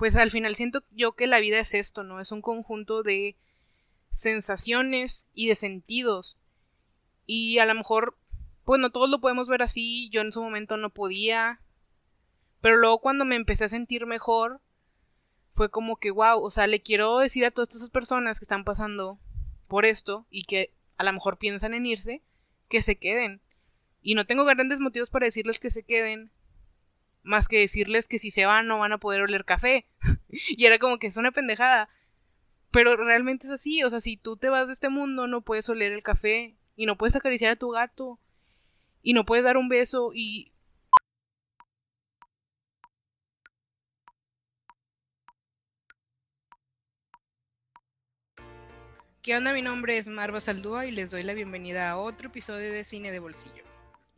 pues al final siento yo que la vida es esto, ¿no? Es un conjunto de sensaciones y de sentidos. Y a lo mejor, pues no todos lo podemos ver así, yo en su momento no podía. Pero luego cuando me empecé a sentir mejor, fue como que, wow, o sea, le quiero decir a todas esas personas que están pasando por esto y que a lo mejor piensan en irse, que se queden. Y no tengo grandes motivos para decirles que se queden, más que decirles que si se van no van a poder oler café. y era como que es una pendejada. Pero realmente es así, o sea, si tú te vas de este mundo no puedes oler el café y no puedes acariciar a tu gato y no puedes dar un beso y... ¿Qué onda? Mi nombre es Marva Saldúa y les doy la bienvenida a otro episodio de Cine de Bolsillo.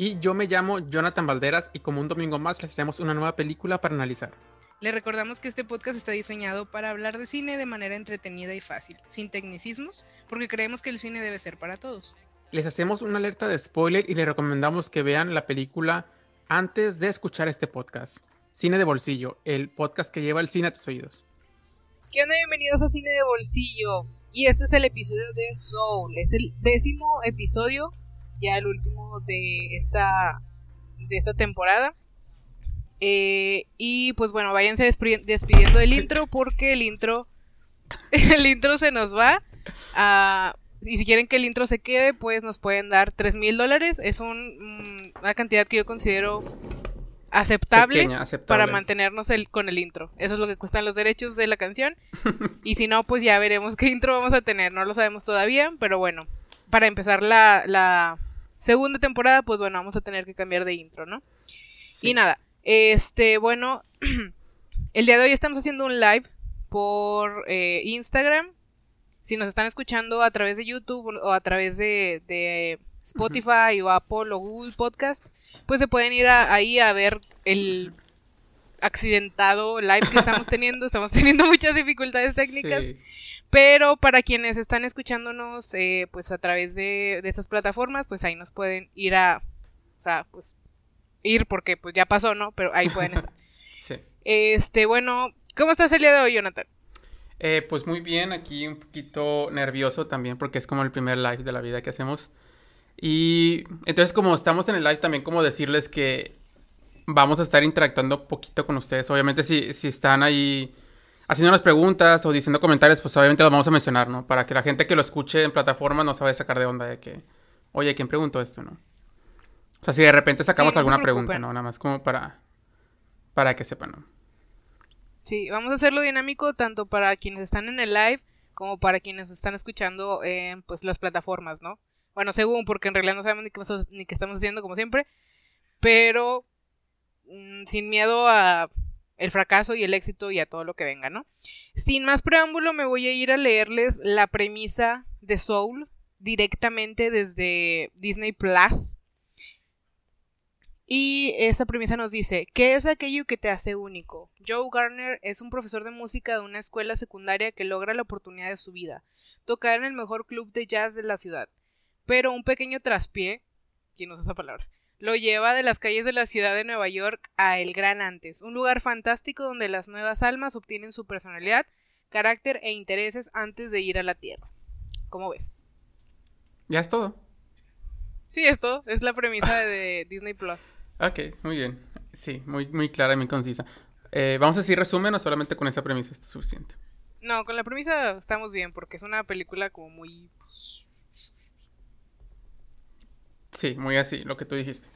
Y yo me llamo Jonathan Valderas y como un domingo más les traemos una nueva película para analizar. Les recordamos que este podcast está diseñado para hablar de cine de manera entretenida y fácil, sin tecnicismos, porque creemos que el cine debe ser para todos. Les hacemos una alerta de spoiler y les recomendamos que vean la película antes de escuchar este podcast. Cine de Bolsillo, el podcast que lleva el cine a tus oídos. ¿Qué onda? Bienvenidos a Cine de Bolsillo. Y este es el episodio de Soul. Es el décimo episodio, ya el último de esta, de esta temporada. Eh, y pues bueno, váyanse despidiendo del intro porque el intro, el intro se nos va. a y si quieren que el intro se quede, pues nos pueden dar 3 mil dólares. Es un, mm, una cantidad que yo considero aceptable, para mantenernos el, con el intro. Eso es lo que cuestan los derechos de la canción. y si no, pues ya veremos qué intro vamos a tener. No lo sabemos todavía, pero bueno, para empezar la, la segunda temporada, pues bueno, vamos a tener que cambiar de intro, ¿no? Y nada, este, bueno, el día de hoy estamos haciendo un live por eh, Instagram. Si nos están escuchando a través de YouTube o a través de, Spotify o Apple o Google Podcast, pues se pueden ir ahí a ver el accidentado live que estamos teniendo. Estamos teniendo muchas dificultades técnicas. Pero para quienes están escuchándonos, eh, pues a través de, de estas plataformas, pues ahí nos pueden ir a, o sea, pues ir porque pues ya pasó, ¿no? Pero ahí pueden estar. sí. Este, bueno, ¿cómo estás el día de hoy, Jonathan? Eh, pues muy bien, aquí un poquito nervioso también porque es como el primer live de la vida que hacemos. Y entonces como estamos en el live también como decirles que vamos a estar interactuando un poquito con ustedes. Obviamente si, si están ahí haciéndonos preguntas o diciendo comentarios, pues obviamente los vamos a mencionar, ¿no? Para que la gente que lo escuche en plataforma no se vaya a sacar de onda de que, oye, ¿quién preguntó esto, no? O sea, si de repente sacamos alguna pregunta, ¿no? Nada más como para, para que sepan, ¿no? Sí, vamos a hacerlo dinámico tanto para quienes están en el live como para quienes están escuchando en pues las plataformas, ¿no? Bueno, según, porque en realidad no sabemos ni qué, ni qué estamos haciendo como siempre, pero mm, sin miedo a el fracaso y el éxito y a todo lo que venga, ¿no? Sin más preámbulo, me voy a ir a leerles la premisa de Soul directamente desde Disney Plus y esa premisa nos dice, ¿qué es aquello que te hace único? Joe Garner es un profesor de música de una escuela secundaria que logra la oportunidad de su vida, tocar en el mejor club de jazz de la ciudad. Pero un pequeño traspié, ¿quién usa esa palabra? Lo lleva de las calles de la ciudad de Nueva York a El Gran Antes, un lugar fantástico donde las nuevas almas obtienen su personalidad, carácter e intereses antes de ir a la Tierra. ¿Cómo ves? Ya es todo. Sí, esto es la premisa de Disney Plus. Ok, muy bien. Sí, muy, muy clara y muy concisa. Eh, ¿Vamos a decir resumen o solamente con esa premisa está suficiente? No, con la premisa estamos bien porque es una película como muy... Sí, muy así, lo que tú dijiste.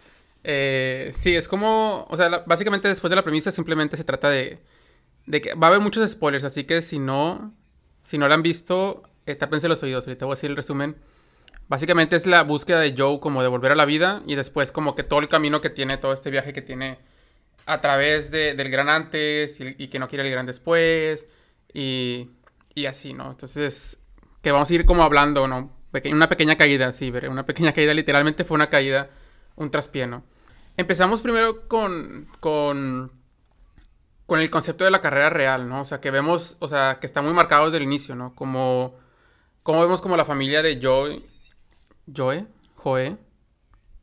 Eh, sí, es como, o sea, básicamente después de la premisa simplemente se trata de, de que va a haber muchos spoilers, así que si no, si no la han visto, eh, tápense los oídos, ahorita voy a decir el resumen Básicamente es la búsqueda de Joe como de volver a la vida y después como que todo el camino que tiene, todo este viaje que tiene a través del gran antes y, que no quiere el gran después y, y, así, ¿no? Entonces, que vamos a ir como hablando, ¿no? Una pequeña caída, sí, veré, una pequeña caída, literalmente fue una caída, un traspié, ¿no? Empezamos primero con, con, con el concepto de la carrera real, ¿no? O sea, que vemos, o sea, que está muy marcado desde el inicio, ¿no? Como, como vemos como la familia de Joe Joe, Joe.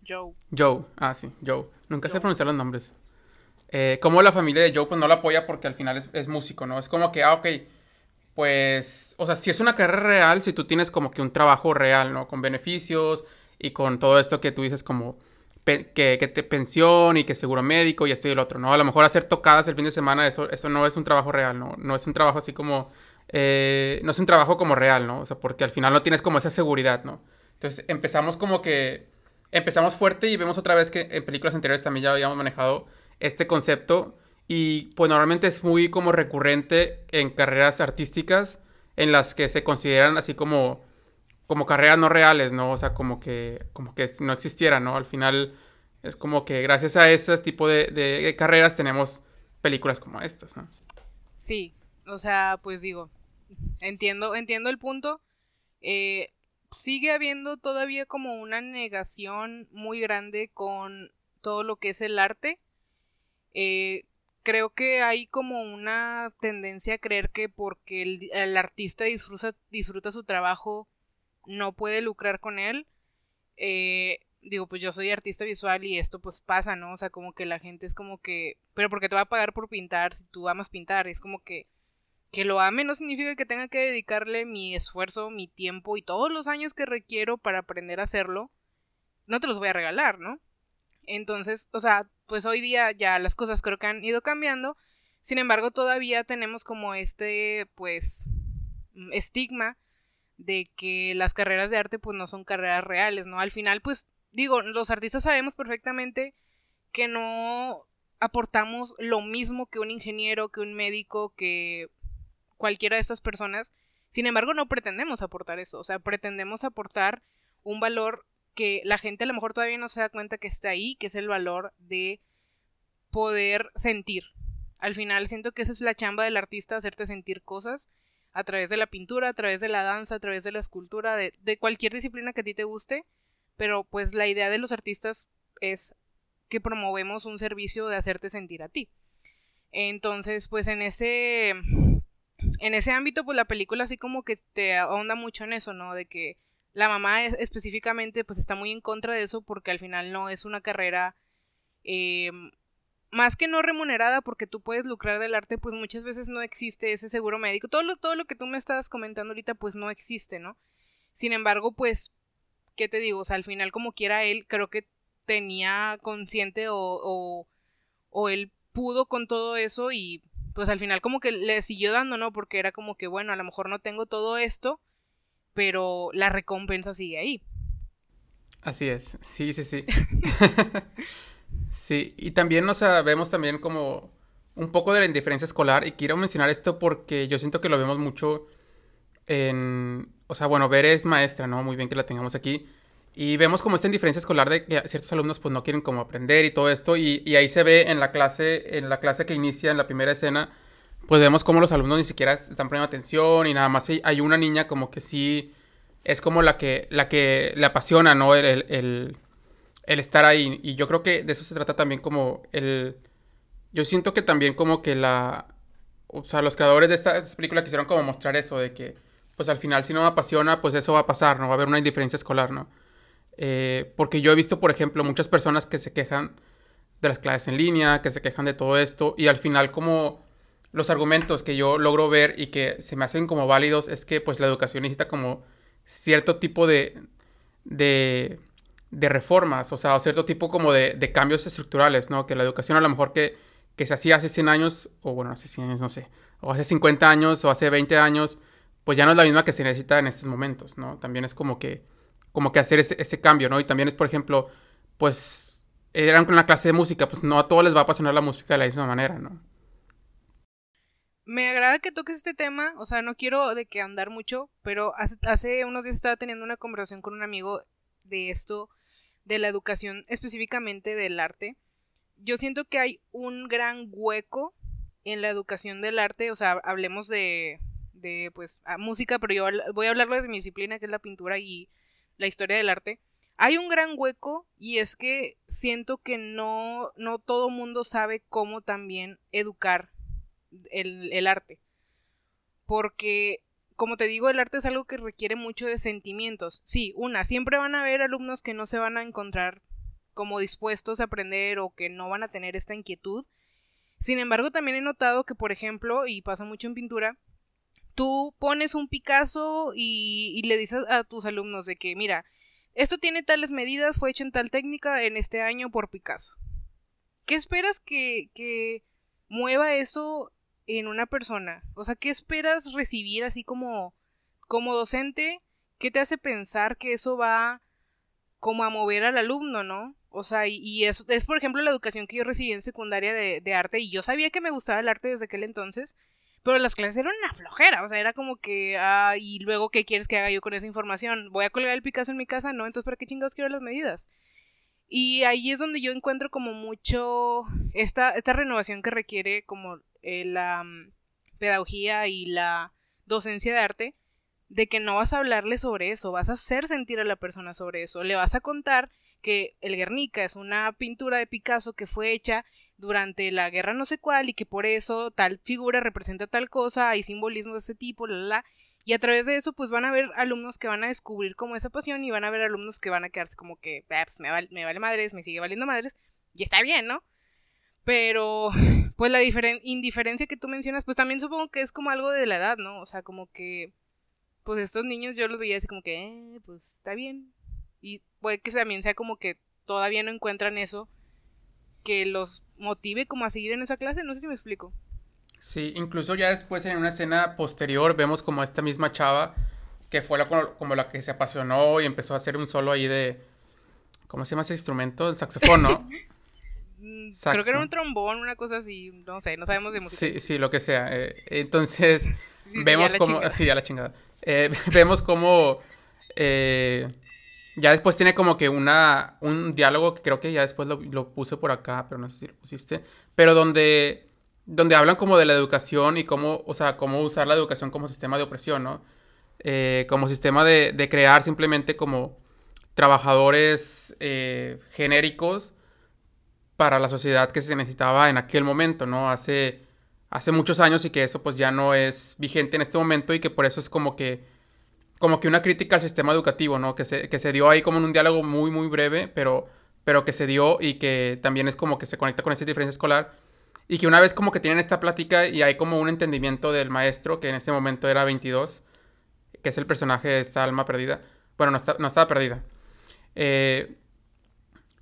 Joe. Joe, ah, sí, Joe. Nunca sé pronunciar los nombres. eh, como la familia de Joe pues no la apoya porque al final es, es, músico, ¿no? Es como que, ah, ok, pues, o sea, si es una carrera real, si tú tienes como que un trabajo real, ¿no? Con beneficios y con todo esto que tú dices como que, que, te pensión y que seguro médico y esto y el otro, ¿no? A lo mejor hacer tocadas el fin de semana, eso, eso no es un trabajo real, ¿no? No es un trabajo así como, eh, no es un trabajo como real, ¿no? O sea, porque al final no tienes como esa seguridad, ¿no? Entonces empezamos como que, empezamos fuerte y vemos otra vez que en películas anteriores también ya habíamos manejado este concepto y pues normalmente es muy como recurrente en carreras artísticas en las que se consideran así como como carreras no reales, ¿no? O sea, como que como que no existiera, ¿no? Al final es como que gracias a ese tipo de, de carreras tenemos películas como estas, ¿no? Sí, o sea, pues digo, entiendo, entiendo el punto. Eh, sigue habiendo todavía como una negación muy grande con todo lo que es el arte. Eh, creo que hay como una tendencia a creer que porque el, artista disfruta, disfruta, su trabajo no puede lucrar con él. Eh, digo, pues yo soy artista visual y esto pues pasa, ¿no? O sea, como que la gente es como que, pero porque te va a pagar por pintar si tú amas pintar, es como que que lo ame no significa que tenga que dedicarle mi esfuerzo, mi tiempo y todos los años que requiero para aprender a hacerlo, no te los voy a regalar, ¿no? Entonces, o sea, pues hoy día ya las cosas creo que han ido cambiando. Sin embargo, todavía tenemos como este, pues, estigma de que las carreras de arte pues no son carreras reales, ¿no? Al final, pues, digo, los artistas sabemos perfectamente que no aportamos lo mismo que un ingeniero, que un médico, que cualquiera de estas personas. Sin embargo, no pretendemos aportar eso, o sea, pretendemos aportar un valor que la gente a lo mejor todavía no se da cuenta que está ahí, que es el valor de poder sentir. Al final siento que esa es la chamba del artista, hacerte sentir cosas a través de la pintura, a través de la danza, a través de la escultura, de, cualquier disciplina que a ti te guste, pero pues la idea de los artistas es que promovemos un servicio de hacerte sentir a ti. Entonces, pues en ese en ese ámbito, pues la película así como que te ahonda mucho en eso, ¿no? De que la mamá específicamente pues está muy en contra de eso porque al final no es una carrera eh, más que no remunerada porque tú puedes lucrar del arte pues muchas veces no existe ese seguro médico. Todo lo, todo lo que tú me estás comentando ahorita pues no existe no sin embargo pues qué te digo o sea al final como quiera él creo que tenía consciente o, o, o él pudo con todo eso y pues al final como que le siguió dando no porque era como que bueno a lo mejor no tengo todo esto pero la recompensa sigue ahí. Así es, sí, sí, sí. sí, y también nos vemos también como un poco de la indiferencia escolar y quiero mencionar esto porque yo siento que lo vemos mucho en, o sea, bueno, Ver es maestra, ¿no? Muy bien que la tengamos aquí. Y vemos como esta indiferencia escolar de que ciertos alumnos pues no quieren como aprender y todo esto y, y ahí se ve en la clase, en la clase que inicia en la primera escena, pues vemos como los alumnos ni siquiera están poniendo atención y nada más hay una niña como que sí es como la que, la que le apasiona, ¿no? El, el, el, estar ahí. Y yo creo que de eso se trata también como el... Yo siento que también como que la... O sea, los creadores de esta, película quisieron como mostrar eso, de que pues al final si no me apasiona, pues eso va a pasar, ¿no? Va a haber una indiferencia escolar, ¿no? Eh, porque yo he visto, por ejemplo, muchas personas que se quejan de las clases en línea, que se quejan de todo esto, y al final como los argumentos que yo logro ver y que se me hacen como válidos es que pues la educación necesita como cierto tipo de, de, reformas, o sea, o cierto tipo como de, cambios estructurales, ¿no? Que la educación a lo mejor que, que se hacía hace 100 años, o bueno, hace 100 años, no sé, o hace 50 años, o hace 20 años, pues ya no es la misma que se necesita en estos momentos, ¿no? También es como que, como que hacer ese, ese cambio, ¿no? Y también es, por ejemplo, pues, eran con la clase de música, pues no a todos les va a apasionar la música de la misma manera, ¿no? Me agrada que toques este tema, o sea, no quiero de que andar mucho, pero hace, hace unos días estaba teniendo una conversación con un amigo de esto, de la educación específicamente del arte. Yo siento que hay un gran hueco en la educación del arte, o sea, hablemos de, de pues, música, pero yo voy a hablarlo de mi disciplina, que es la pintura y la historia del arte. Hay un gran hueco y es que siento que no, no todo mundo sabe cómo también educar el, arte. Porque, como te digo, el arte es algo que requiere mucho de sentimientos. Sí, una, siempre van a haber alumnos que no se van a encontrar como dispuestos a aprender o que no van a tener esta inquietud. Sin embargo, también he notado que, por ejemplo, y pasa mucho en pintura, tú pones un Picasso y, y le dices a tus alumnos de que, mira, esto tiene tales medidas, fue hecho en tal técnica en este año por Picasso. ¿Qué esperas que, que mueva eso en una persona? O sea, ¿qué esperas recibir así como, como docente? ¿Qué te hace pensar que eso va como a mover al alumno, no? O sea, y, eso es, por ejemplo, la educación que yo recibí en secundaria de, de arte, y yo sabía que me gustaba el arte desde aquel entonces, pero las clases eran una flojera, o sea, era como que, ah, y luego, ¿qué quieres que haga yo con esa información? ¿Voy a colgar el Picasso en mi casa? No, entonces, ¿para qué chingados quiero las medidas? Y ahí es donde yo encuentro como mucho esta, esta renovación que requiere como eh, la mm, pedagogía y la docencia de arte, de que no vas a hablarle sobre eso, vas a hacer sentir a la persona sobre eso, le vas a contar que el Guernica es una pintura de Picasso que fue hecha durante la guerra no sé cuál y que por eso tal figura representa tal cosa, hay simbolismos de ese tipo, la, la, Y a través de eso, pues van a haber alumnos que van a descubrir como esa pasión y van a haber alumnos que van a quedarse como que, ah, pues me, me vale madres, me sigue valiendo madres, y está bien, ¿no? Pero, pues la indiferencia que tú mencionas, pues también supongo que es como algo de la edad, ¿no? O sea, como que, pues estos niños yo los veía así como que, eh, pues está bien, y puede que también sea como que todavía no encuentran eso que los motive como a seguir en esa clase, no sé si me explico. Sí, incluso ya después en una escena posterior vemos como esta misma chava que fue la, como la que se apasionó y empezó a hacer un solo ahí de ¿cómo se llama ese instrumento? El saxofón, ¿no? Mm, creo que era un trombón, una cosa así, no sé, no sabemos de música. Sí, sí, lo que sea. Eh, entonces, vemos como... Sí, a la chingada. Eh, vemos como... Eh, ya después tiene como que una, un diálogo que creo que ya después lo, puse por acá, pero no sé si lo pusiste. Pero donde, donde hablan como de la educación y cómo, o sea, cómo usar la educación como sistema de opresión, ¿no? Eh, como sistema de, de, crear simplemente como trabajadores eh, genéricos para la sociedad que se necesitaba en aquel momento, ¿no? Hace, hace muchos años y que eso pues ya no es vigente en este momento y que por eso es como que como que una crítica al sistema educativo, ¿no? Que se, que se dio ahí como en un diálogo muy, muy breve, pero, pero que se dio y que también es como que se conecta con esa diferencia escolar. Y que una vez como que tienen esta plática y hay como un entendimiento del maestro, que en ese momento era 22, que es el personaje de esta alma perdida. Bueno, no, está, no estaba perdida. Eh,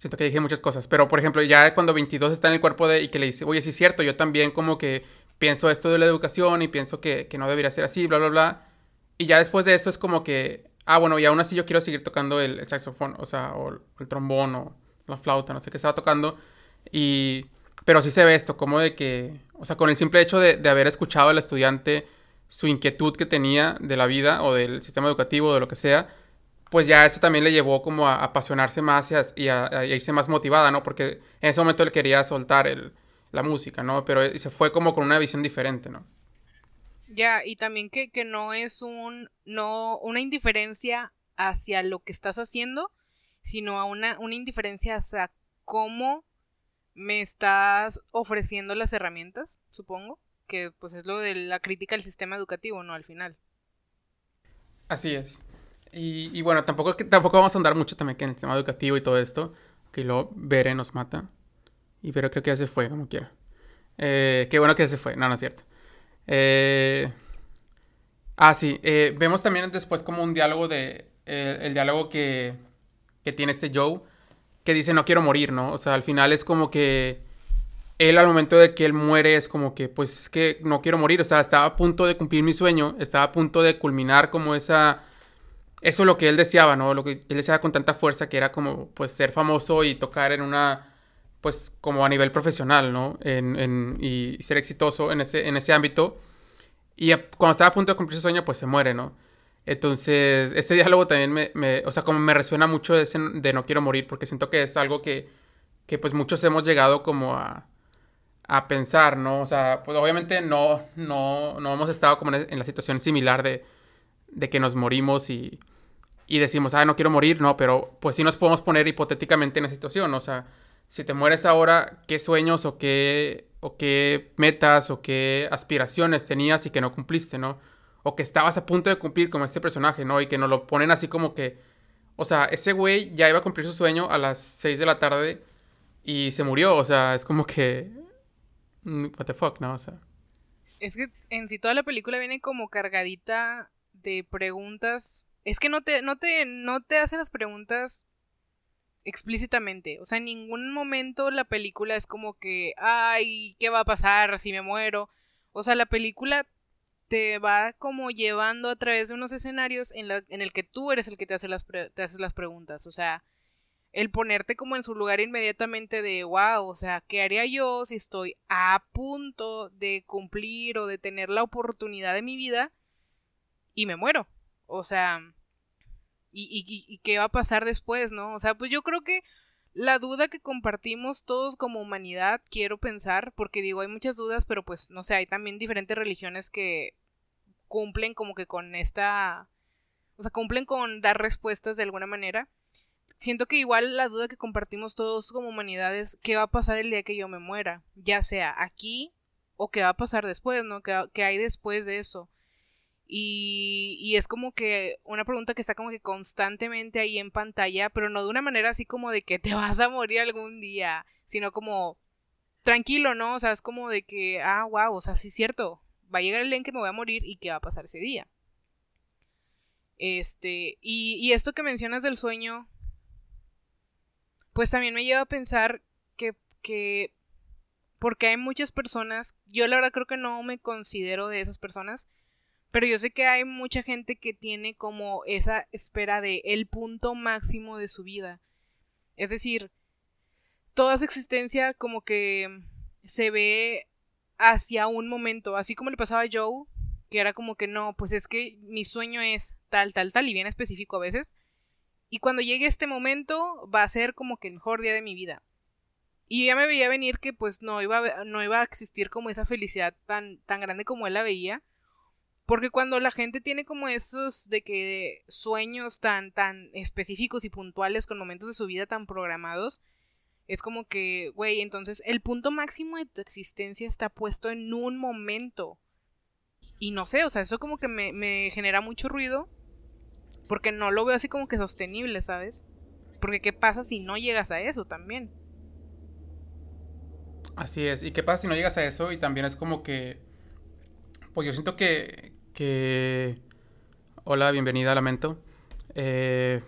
siento que dije muchas cosas, pero por ejemplo, ya cuando 22 está en el cuerpo de y que le dice, oye, sí es cierto, yo también como que pienso esto de la educación y pienso que, que no debería ser así, bla, bla, bla y ya después de eso es como que, ah, bueno, y aún así yo quiero seguir tocando el, saxofón, o sea, o el trombón o la flauta, no sé qué estaba tocando. Y, pero sí se ve esto, como de que, o sea, con el simple hecho de, haber escuchado al estudiante su inquietud que tenía de la vida o del sistema educativo o de lo que sea, pues ya eso también le llevó como a, apasionarse más y, a, irse más motivada, ¿no? Porque en ese momento él quería soltar el, la música, ¿no? Pero se fue como con una visión diferente, ¿no? Ya, y también que, que no es un, no, una indiferencia hacia lo que estás haciendo, sino a una, una indiferencia hacia cómo me estás ofreciendo las herramientas, supongo, que pues es lo de la crítica al sistema educativo, ¿no? Al final. Así es. Y, bueno, tampoco, tampoco vamos a andar mucho también en el sistema educativo y todo esto, que lo Bere nos mata. Y pero creo que ya se fue, como quiera. Eh, qué bueno que ya se fue, no, no es cierto. Eh... Ah, sí. Eh, vemos también después como un diálogo de... Eh, el diálogo que, que tiene este Joe, que dice no quiero morir, ¿no? O sea, al final es como que él al momento de que él muere es como que, pues es que no quiero morir, o sea, estaba a punto de cumplir mi sueño, estaba a punto de culminar como esa, eso lo que él deseaba, ¿no? Lo que él deseaba con tanta fuerza que era como, pues, ser famoso y tocar en una, pues, como a nivel profesional, ¿no? En, en, y ser exitoso en ese, en ese ámbito. Y cuando estaba a punto de cumplir su sueño, pues se muere, ¿no? Entonces, este diálogo también me, me o sea, como me resuena mucho ese de no quiero morir, porque siento que es algo que, que pues muchos hemos llegado como a, a pensar, ¿no? O sea, pues obviamente no, no, no hemos estado como en, la situación similar de, de que nos morimos y, y decimos, ah, no quiero morir, no, pero pues sí nos podemos poner hipotéticamente en la situación, o sea, si te mueres ahora, ¿qué sueños o qué, o qué metas o qué aspiraciones tenías y que no cumpliste, ¿no? O que estabas a punto de cumplir como este personaje, ¿no? Y que nos lo ponen así como que, o sea, ese güey ya iba a cumplir su sueño a las 6 de la tarde y se murió, o sea, es como que, mm, what the fuck, ¿no? O sea. Es que en sí toda la película viene como cargadita de preguntas. Es que no te, no te, no te hace las preguntas explícitamente. O sea, en ningún momento la película es como que, ay, ¿qué va a pasar si me muero? O sea, la película te va como llevando a través de unos escenarios en, la, en el que tú eres el que te hace las, te haces las preguntas. O sea, el ponerte como en su lugar inmediatamente de, wow, o sea, ¿qué haría yo si estoy a punto de cumplir o de tener la oportunidad de mi vida y me muero? O sea, ¿y, y, y qué va a pasar después, no? O sea, pues yo creo que la duda que compartimos todos como humanidad, quiero pensar, porque digo, hay muchas dudas, pero pues, no sé, hay también diferentes religiones que cumplen como que con esta, o sea, cumplen con dar respuestas de alguna manera siento que igual la duda que compartimos todos como humanidad es qué va a pasar el día que yo me muera, ya sea aquí o qué va a pasar después, ¿no? ¿Qué, hay después de eso? Y, y, es como que una pregunta que está como que constantemente ahí en pantalla, pero no de una manera así como de que te vas a morir algún día, sino como tranquilo, ¿no? O sea, es como de que, ah, wow, o sea, sí es cierto, va a llegar el día en que me voy a morir y qué va a pasar ese día. Este, y, y esto que mencionas del sueño, pues también me lleva a pensar que, que porque hay muchas personas, yo la verdad creo que no me considero de esas personas, pero yo sé que hay mucha gente que tiene como esa espera de el punto máximo de su vida. Es decir, toda su existencia como que se ve hacia un momento, así como le pasaba a Joe, que era como que no, pues es que mi sueño es tal, tal, tal, y bien específico a veces, y cuando llegue este momento va a ser como que el mejor día de mi vida. Y ya me veía venir que pues no iba a, no iba a existir como esa felicidad tan, tan grande como él la veía. Porque cuando la gente tiene como esos de que sueños tan, tan específicos y puntuales con momentos de su vida tan programados, es como que, güey, entonces el punto máximo de tu existencia está puesto en un momento. Y no sé, o sea, eso como que me, me genera mucho ruido porque no lo veo así como que sostenible, ¿sabes? Porque qué pasa si no llegas a eso también. Así es. ¿Y qué pasa si no llegas a eso? Y también es como que... Pues yo siento que... que... Hola, bienvenida, lamento. Eh...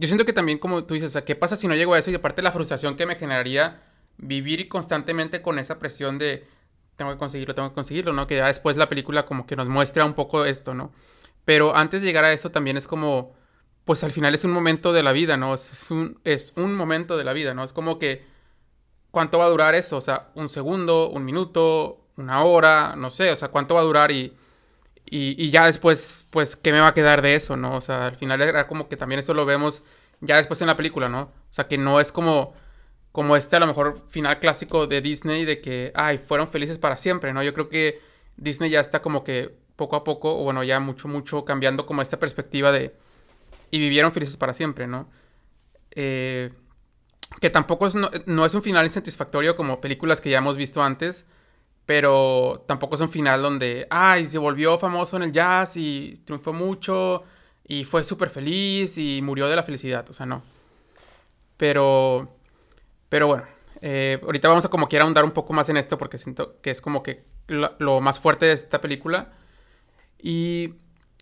Yo siento que también, como tú dices, o sea, ¿qué pasa si no llego a eso? Y aparte la frustración que me generaría vivir constantemente con esa presión de tengo que conseguirlo, tengo que conseguirlo, ¿no? Que ya después la película como que nos muestra un poco esto, ¿no? Pero antes de llegar a eso también es como, pues al final es un momento de la vida, ¿no? Es un, es un momento de la vida, ¿no? Es como que, ¿cuánto va a durar eso? O sea, un segundo, un minuto, una hora, no sé, o sea, ¿cuánto va a durar? Y, y, ya después, pues, ¿qué me va a quedar de eso, no? O sea, al final era como que también eso lo vemos ya después en la película, ¿no? O sea, que no es como como este a lo mejor final clásico de Disney de que, ay, fueron felices para siempre, ¿no? Yo creo que Disney ya está como que poco a poco, o bueno, ya mucho, mucho cambiando como esta perspectiva de... Y vivieron felices para siempre, ¿no? Eh, que tampoco es, no, es un final insatisfactorio como películas que ya hemos visto antes, pero tampoco es un final donde, ay, se volvió famoso en el jazz y triunfó mucho y fue súper feliz y murió de la felicidad, o sea, no. Pero, pero bueno, eh, ahorita vamos a como quiera ahondar un poco más en esto porque siento que es como que lo más fuerte de esta película y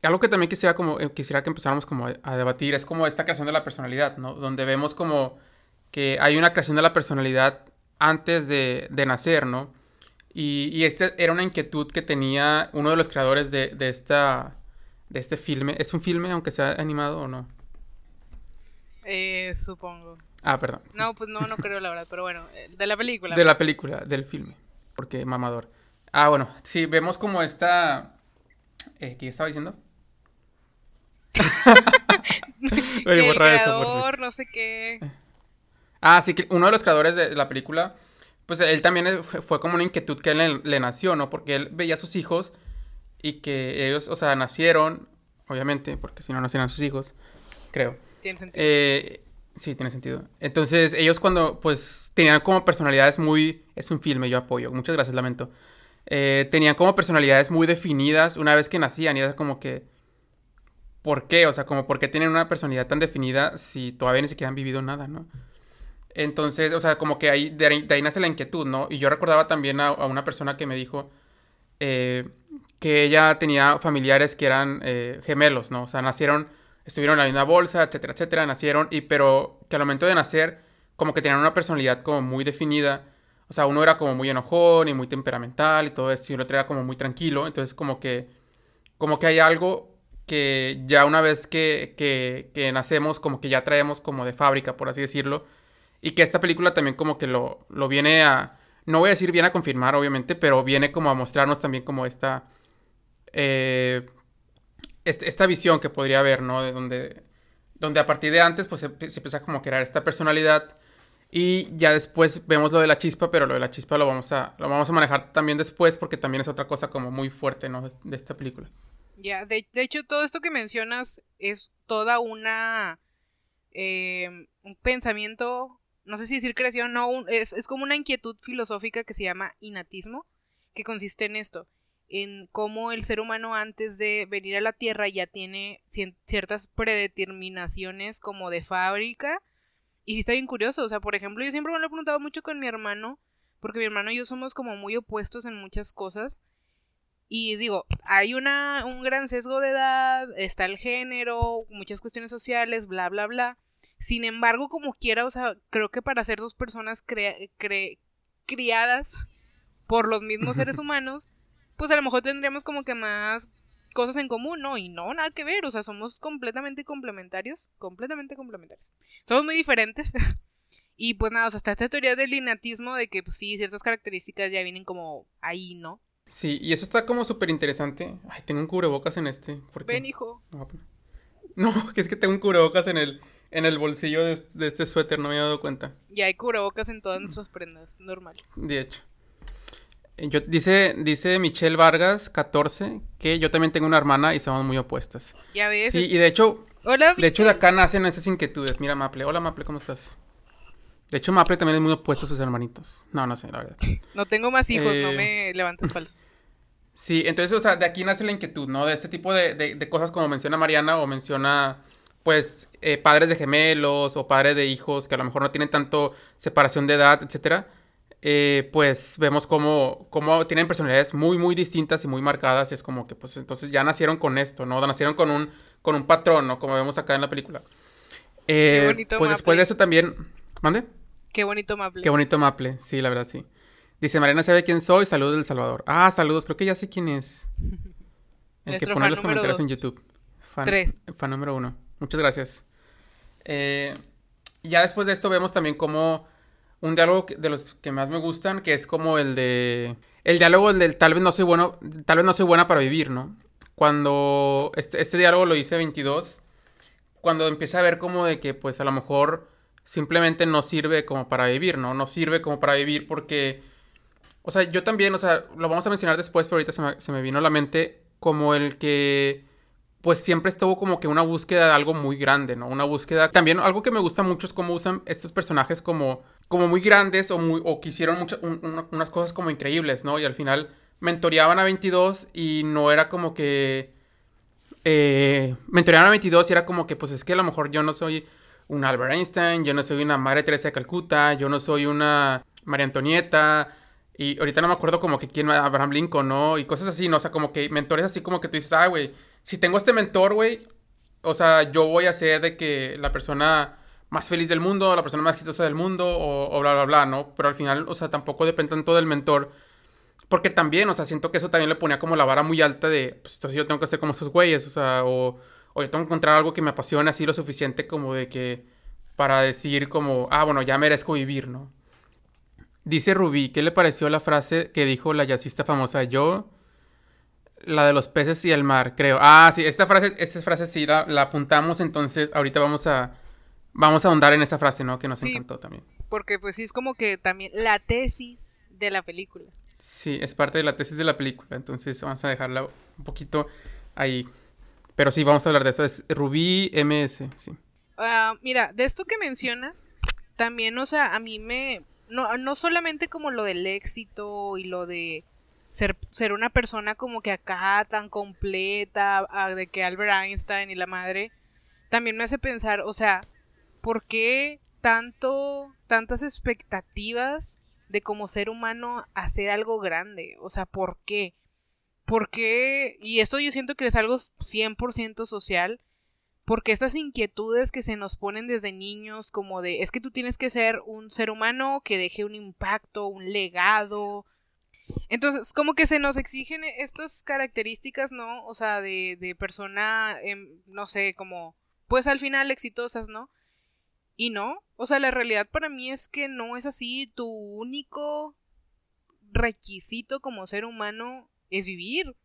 algo que también quisiera, como, eh, quisiera que empezáramos como a, debatir es como esta creación de la personalidad, ¿no? Donde vemos como que hay una creación de la personalidad antes de, de nacer, ¿no? Y, y esta era una inquietud que tenía uno de los creadores de, de, esta, de este filme. ¿Es un filme, aunque sea animado o no? Eh, supongo. Ah, perdón. No, pues no, no creo la verdad, pero bueno, eh, de la película. De la película, del filme, porque mamador. Ah, bueno, sí, vemos como esta eh, ¿Qué estaba diciendo? Oye, que el creador, no sé qué. Ah, sí, que uno de los creadores de la película, pues él también fue como una inquietud que él le, nació, ¿no? Porque él veía a sus hijos y que ellos, o sea, nacieron, obviamente, porque si no nacieran sus hijos, creo. Tiene sentido. Eh, sí, tiene sentido. Entonces, ellos cuando, pues, tenían como personalidades muy... Es un filme, yo apoyo. Muchas gracias, lamento. Eh, tenían como personalidades muy definidas una vez que nacían y era como que... ¿Por qué? O sea, como por qué tienen una personalidad tan definida si todavía ni siquiera han vivido nada, ¿no? Entonces, o sea, como que ahí, de, ahí, nace la inquietud, ¿no? Y yo recordaba también a, una persona que me dijo eh, que ella tenía familiares que eran eh, gemelos, ¿no? O sea, nacieron, estuvieron en la misma bolsa, etcétera, etcétera, nacieron, y pero que al momento de nacer, como que tenían una personalidad como muy definida. O sea, uno era como muy enojón y muy temperamental y todo esto, y el otro era como muy tranquilo. Entonces, como que, como que hay algo que ya una vez que, que, que nacemos, como que ya traemos como de fábrica, por así decirlo y que esta película también como que lo, lo viene a... No voy a decir viene a confirmar, obviamente, pero viene como a mostrarnos también como esta... Eh, esta visión que podría haber, ¿no? De donde, donde a partir de antes pues se, empieza como a crear esta personalidad y ya después vemos lo de la chispa, pero lo de la chispa lo vamos a, lo vamos a manejar también después porque también es otra cosa como muy fuerte, ¿no? De, esta película. Ya, de, hecho todo esto que mencionas es toda una... Eh, un pensamiento no sé si decir creación, no, es, es como una inquietud filosófica que se llama inatismo, que consiste en esto, en cómo el ser humano antes de venir a la Tierra ya tiene ciertas predeterminaciones como de fábrica. Y sí está bien curioso, o sea, por ejemplo, yo siempre me lo he preguntado mucho con mi hermano, porque mi hermano y yo somos como muy opuestos en muchas cosas. Y digo, hay una, un gran sesgo de edad, está el género, muchas cuestiones sociales, bla, bla, bla. Sin embargo, como quiera, o sea, creo que para ser dos personas criadas por los mismos seres humanos, pues a lo mejor tendríamos como que más cosas en común, ¿no? Y no, nada que ver, o sea, somos completamente complementarios, completamente complementarios. Somos muy diferentes. y pues nada, o sea, hasta esta teoría del innatismo de que, pues sí, ciertas características ya vienen como ahí, ¿no? Sí, y eso está como súper interesante. Ay, tengo un cubrebocas en este. Ven, hijo. No, que es que tengo un cubrebocas en el en el bolsillo de, este suéter, no me había dado cuenta. Y hay cubrebocas en todas nuestras prendas, normal. De hecho. Eh, yo, dice, dice Michelle Vargas, 14, que yo también tengo una hermana y somos muy opuestas. Ya ves. Sí, y de hecho, Hola, de hecho de acá nacen esas inquietudes. Mira, Maple. Hola, Maple, ¿cómo estás? De hecho, Maple también es muy opuesto a sus hermanitos. No, no sé, la verdad. No tengo más hijos, no eh, me levantes falsos. Sí, entonces, o sea, de aquí nace la inquietud, ¿no? De este tipo de, de cosas como menciona Mariana o menciona pues eh, padres de gemelos o padres de hijos que a lo mejor no tienen tanto separación de edad, etcétera, eh, pues vemos cómo, cómo, tienen personalidades muy, muy distintas y muy marcadas. Y es como que, pues, entonces ya nacieron con esto, ¿no? Nacieron con un, con un patrón, ¿no? Como vemos acá en la película. Qué eh, bonito Pues después de eso también. ¿Mande? Qué bonito Maple. Qué bonito Maple, sí, la verdad, sí. Dice, Mariana sabe quién soy, saludos del Salvador. Ah, saludos, creo que ya sé quién es. El que pone los comentarios en YouTube. Fan, Tres. Fan número uno. Muchas gracias. Eh, ya después de esto vemos también como un diálogo de los que más me gustan, que es como el de... El diálogo del tal vez no soy bueno, tal vez no soy buena para vivir, ¿no? Cuando este, este diálogo lo hice 22, cuando empieza a ver como de que pues a lo mejor simplemente no sirve como para vivir, ¿no? No sirve como para vivir porque... O sea, yo también, o sea, lo vamos a mencionar después, pero ahorita se me, se me vino a la mente como el que pues siempre estuvo como que una búsqueda de algo muy grande, ¿no? Una búsqueda. También algo que me gusta mucho es cómo usan estos personajes como, como muy grandes o, muy, o que hicieron muchas, unas cosas como increíbles, ¿no? Y al final mentoreaban a 22 y no era como que... Eh, mentoreaban a 22 y era como que, pues es que a lo mejor yo no soy un Albert Einstein, yo no soy una Madre Teresa de Calcuta, yo no soy una María Antonieta, y ahorita no me acuerdo como que quién, Abraham Lincoln, ¿no? Y cosas así, ¿no? O sea, como que mentores así como que tú dices, ah, güey, si tengo este mentor, güey, o sea, yo voy a ser de que la persona más feliz del mundo, la persona más exitosa del mundo, o, bla, bla, bla, ¿no? Pero al final, o sea, tampoco depende tanto del mentor. Porque también, o sea, siento que eso también le ponía como la vara muy alta de, pues entonces yo tengo que ser como esos güeyes, o sea, o, o yo tengo que encontrar algo que me apasione así lo suficiente como de que, para decir como, ah, bueno, ya merezco vivir, ¿no? Dice Rubí, ¿qué le pareció la frase que dijo la jazzista famosa? Yo la de los peces y el mar, creo. Ah, sí, esta frase, esta frase sí la, apuntamos, entonces ahorita vamos a vamos a ahondar en esa frase, ¿no? Que nos encantó también. Porque pues sí es como que también la tesis de la película. Sí, es parte de la tesis de la película, entonces vamos a dejarla un poquito ahí. Pero sí, vamos a hablar de eso. Es Rubí MS, sí. Ah, mira, de esto que mencionas, también, o sea, a mí me... No, no solamente como lo del éxito y lo de ser, ser una persona como que acá tan completa, de que Albert Einstein y la madre, también me hace pensar, o sea, ¿por qué tanto, tantas expectativas de como ser humano hacer algo grande? O sea, ¿por qué? ¿Por qué? Y esto yo siento que es algo 100% social. Porque estas inquietudes que se nos ponen desde niños, como de, es que tú tienes que ser un ser humano que deje un impacto, un legado. Entonces, como que se nos exigen estas características, ¿no? O sea, de, de persona, em, no sé, como, pues al final exitosas, ¿no? Y no, o sea, la realidad para mí es que no es así. Tu único requisito como ser humano es vivir.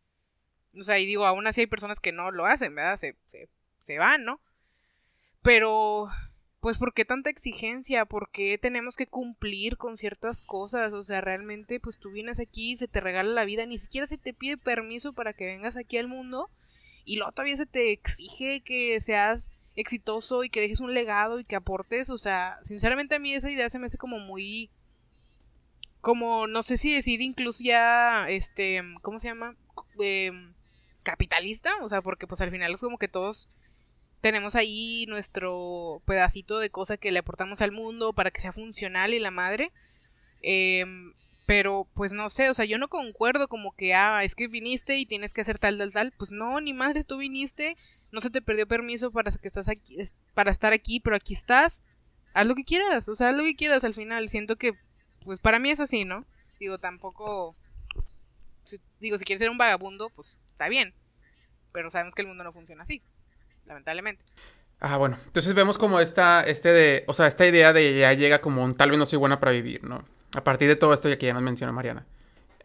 O sea, y digo, aún así hay personas que no lo hacen, ¿verdad? Se, se, van, ¿no? Pero, pues, ¿por qué tanta exigencia? ¿Por qué tenemos que cumplir con ciertas cosas? O sea, realmente, pues tú vienes aquí se te regala la vida, ni siquiera se te pide permiso para que vengas aquí al mundo y luego todavía se te exige que seas exitoso y que dejes un legado y que aportes, o sea, sinceramente a mí esa idea se me hace como muy como no sé si decir incluso ya este, ¿cómo se llama? Em, capitalista, o sea, porque pues al final es como que todos tenemos ahí nuestro pedacito de cosa que le aportamos al mundo para que sea funcional y la madre. Eh, pero, pues no sé, o sea, yo no concuerdo como que, ah, es que viniste y tienes que hacer tal, tal, tal. Pues no, ni madres, tú viniste, no se te perdió permiso para que estás aquí, para estar aquí, pero aquí estás. Haz lo que quieras, o sea, haz lo que quieras al final. Siento que, pues para mí es así, ¿no? Digo, tampoco. digo, si quieres ser un vagabundo, pues está bien. Pero sabemos que el mundo no funciona así, lamentablemente. Ah, bueno, entonces vemos como esta, este de, o sea, esta idea de ya llega como un tal vez no soy buena para vivir, ¿no? A partir de todo esto ya que ya nos menciona Mariana.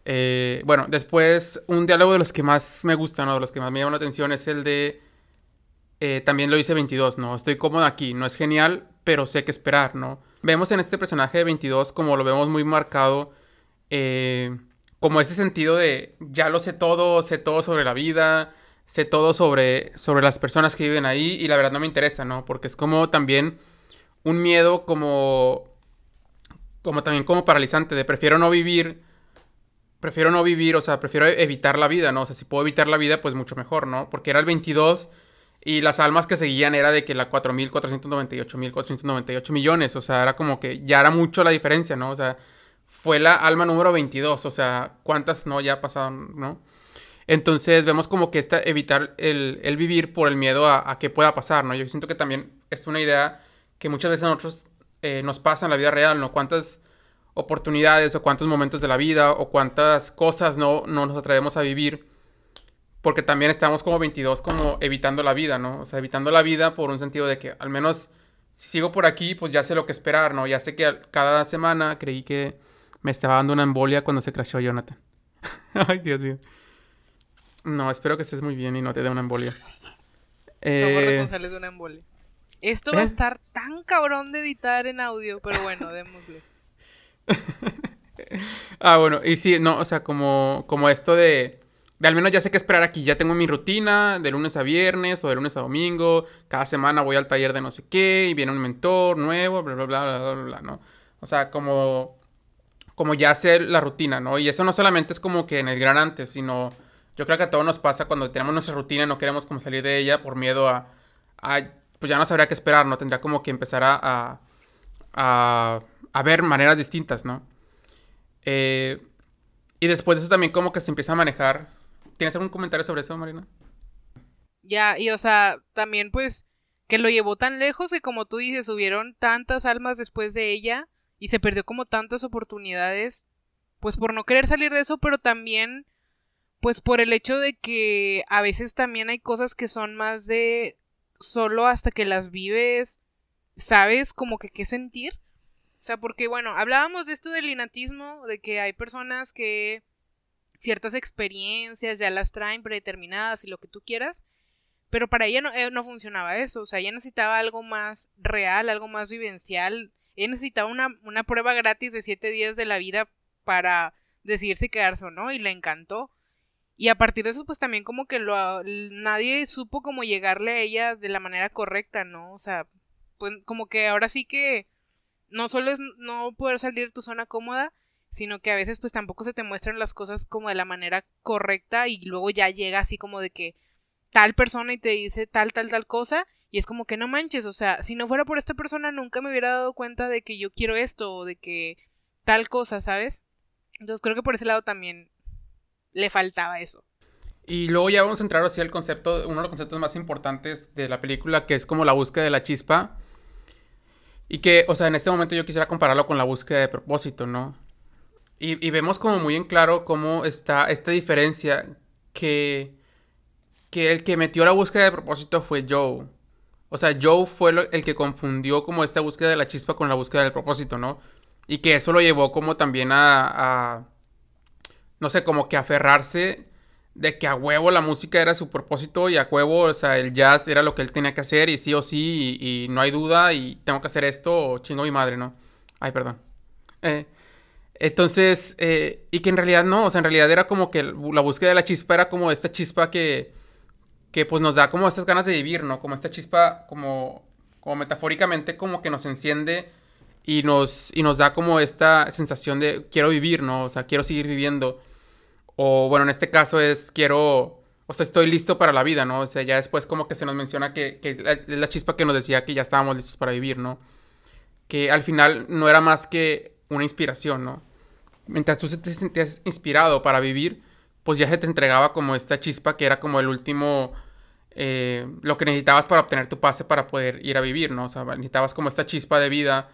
Eh, bueno, después un diálogo de los que más me gustan, ¿no? De los que más me llaman la atención es el de... Eh, también lo hice 22, ¿no? Estoy cómodo aquí, no es genial, pero sé qué esperar, ¿no? Vemos en este personaje de 22 como lo vemos muy marcado, eh, como ese sentido de ya lo sé todo, sé todo sobre la vida, sé todo sobre, sobre las personas que viven ahí y la verdad no me interesa, ¿no? Porque es como también un miedo como como también como paralizante de prefiero no vivir, prefiero no vivir, o sea, prefiero evitar la vida, ¿no? O sea, si puedo evitar la vida, pues mucho mejor, ¿no? Porque era el 22 y las almas que seguían era de que la 4.498.498 millones, o sea, era como que ya era mucho la diferencia, ¿no? O sea, fue la alma número 22, o sea, ¿cuántas no ya pasaron, ¿no? Entonces vemos como que esta evitar el, el vivir por el miedo a, a qué pueda pasar, ¿no? Yo siento que también es una idea que muchas veces nosotros eh, nos pasa en la vida real, ¿no? Cuántas oportunidades o cuántos momentos de la vida o cuántas cosas no, no nos atrevemos a vivir. Porque también estamos como 22 como evitando la vida, ¿no? O sea, evitando la vida por un sentido de que al menos si sigo por aquí, pues ya sé lo que esperar, ¿no? Ya sé que cada semana creí que me estaba dando una embolia cuando se crashó Jonathan. Ay, Dios mío. No, espero que estés muy bien y no te dé una embolia. Somos eh, responsables de una embolia. Esto va a estar tan cabrón de editar en audio, pero bueno, démosle. ah, bueno, y sí, no, o sea, como, como esto de, de al menos ya sé qué esperar aquí, ya tengo mi rutina de lunes a viernes o de lunes a domingo, cada semana voy al taller de no sé qué y viene un mentor nuevo, bla, bla, bla, bla, bla, bla, ¿no? O sea, como, como ya hacer la rutina, ¿no? Y eso no solamente es como que en el gran antes, sino yo creo que a todos nos pasa cuando tenemos nuestra rutina y no queremos como salir de ella por miedo a, pues ya no sabría qué esperar, ¿no? Tendría como que empezar a, a, ver maneras distintas, ¿no? Eh, y después de eso también como que se empieza a manejar. ¿Tienes algún comentario sobre eso, Marina? Ya, y o sea, también pues que lo llevó tan lejos que como tú dices, hubieron tantas almas después de ella y se perdió como tantas oportunidades, pues por no querer salir de eso, pero también pues por el hecho de que a veces también hay cosas que son más de solo hasta que las vives, sabes como que qué sentir. O sea, porque bueno, hablábamos de esto del inatismo, de que hay personas que ciertas experiencias ya las traen predeterminadas y lo que tú quieras, pero para ella no, eh, no funcionaba eso, o sea, ella necesitaba algo más real, algo más vivencial, ella necesitaba una, una prueba gratis de siete días de la vida para decidir si quedarse o no, y le encantó. Y a partir de eso, pues también como que lo, nadie supo cómo llegarle a ella de la manera correcta, ¿no? O sea, pues como que ahora sí que no solo es no poder salir de tu zona cómoda, sino que a veces pues tampoco se te muestran las cosas como de la manera correcta y luego ya llega así como de que tal persona y te dice tal, tal, tal cosa Y es como que no manches, o sea, si no fuera por esta persona nunca me hubiera dado cuenta de que yo quiero esto o de que tal cosa, ¿sabes? Entonces creo que por ese lado también le faltaba eso. Y luego ya vamos a entrar así al concepto, uno de los conceptos más importantes de la película, que es como la búsqueda de la chispa. Y que, o sea, en este momento yo quisiera compararlo con la búsqueda de propósito, ¿no? Y, vemos como muy en claro cómo está esta diferencia que, que el que metió la búsqueda de propósito fue Joe. O sea, Joe fue el que confundió como esta búsqueda de la chispa con la búsqueda del propósito, ¿no? Y que eso lo llevó como también a no sé, como que aferrarse de que a huevo la música era su propósito y a huevo, o sea, el jazz era lo que él tenía que hacer y sí o sí y, no hay duda y tengo que hacer esto o chingo mi madre, ¿no? Ay, perdón. Eh, entonces, eh, y que en realidad no, o sea, en realidad era como que la búsqueda de la chispa era como esta chispa que, que pues nos da como estas ganas de vivir, ¿no? Como esta chispa, como, como metafóricamente, como que nos enciende y nos, y nos da como esta sensación de quiero vivir, ¿no? O sea, quiero seguir viviendo. O bueno, en este caso es quiero, o sea, estoy listo para la vida, ¿no? O sea, ya después como que se nos menciona que, que la chispa que nos decía que ya estábamos listos para vivir, ¿no? Que al final no era más que una inspiración, ¿no? Mientras tú te sentías inspirado para vivir, pues ya se te entregaba como esta chispa que era como el último, eh, lo que necesitabas para obtener tu pase para poder ir a vivir, ¿no? O sea, necesitabas como esta chispa de vida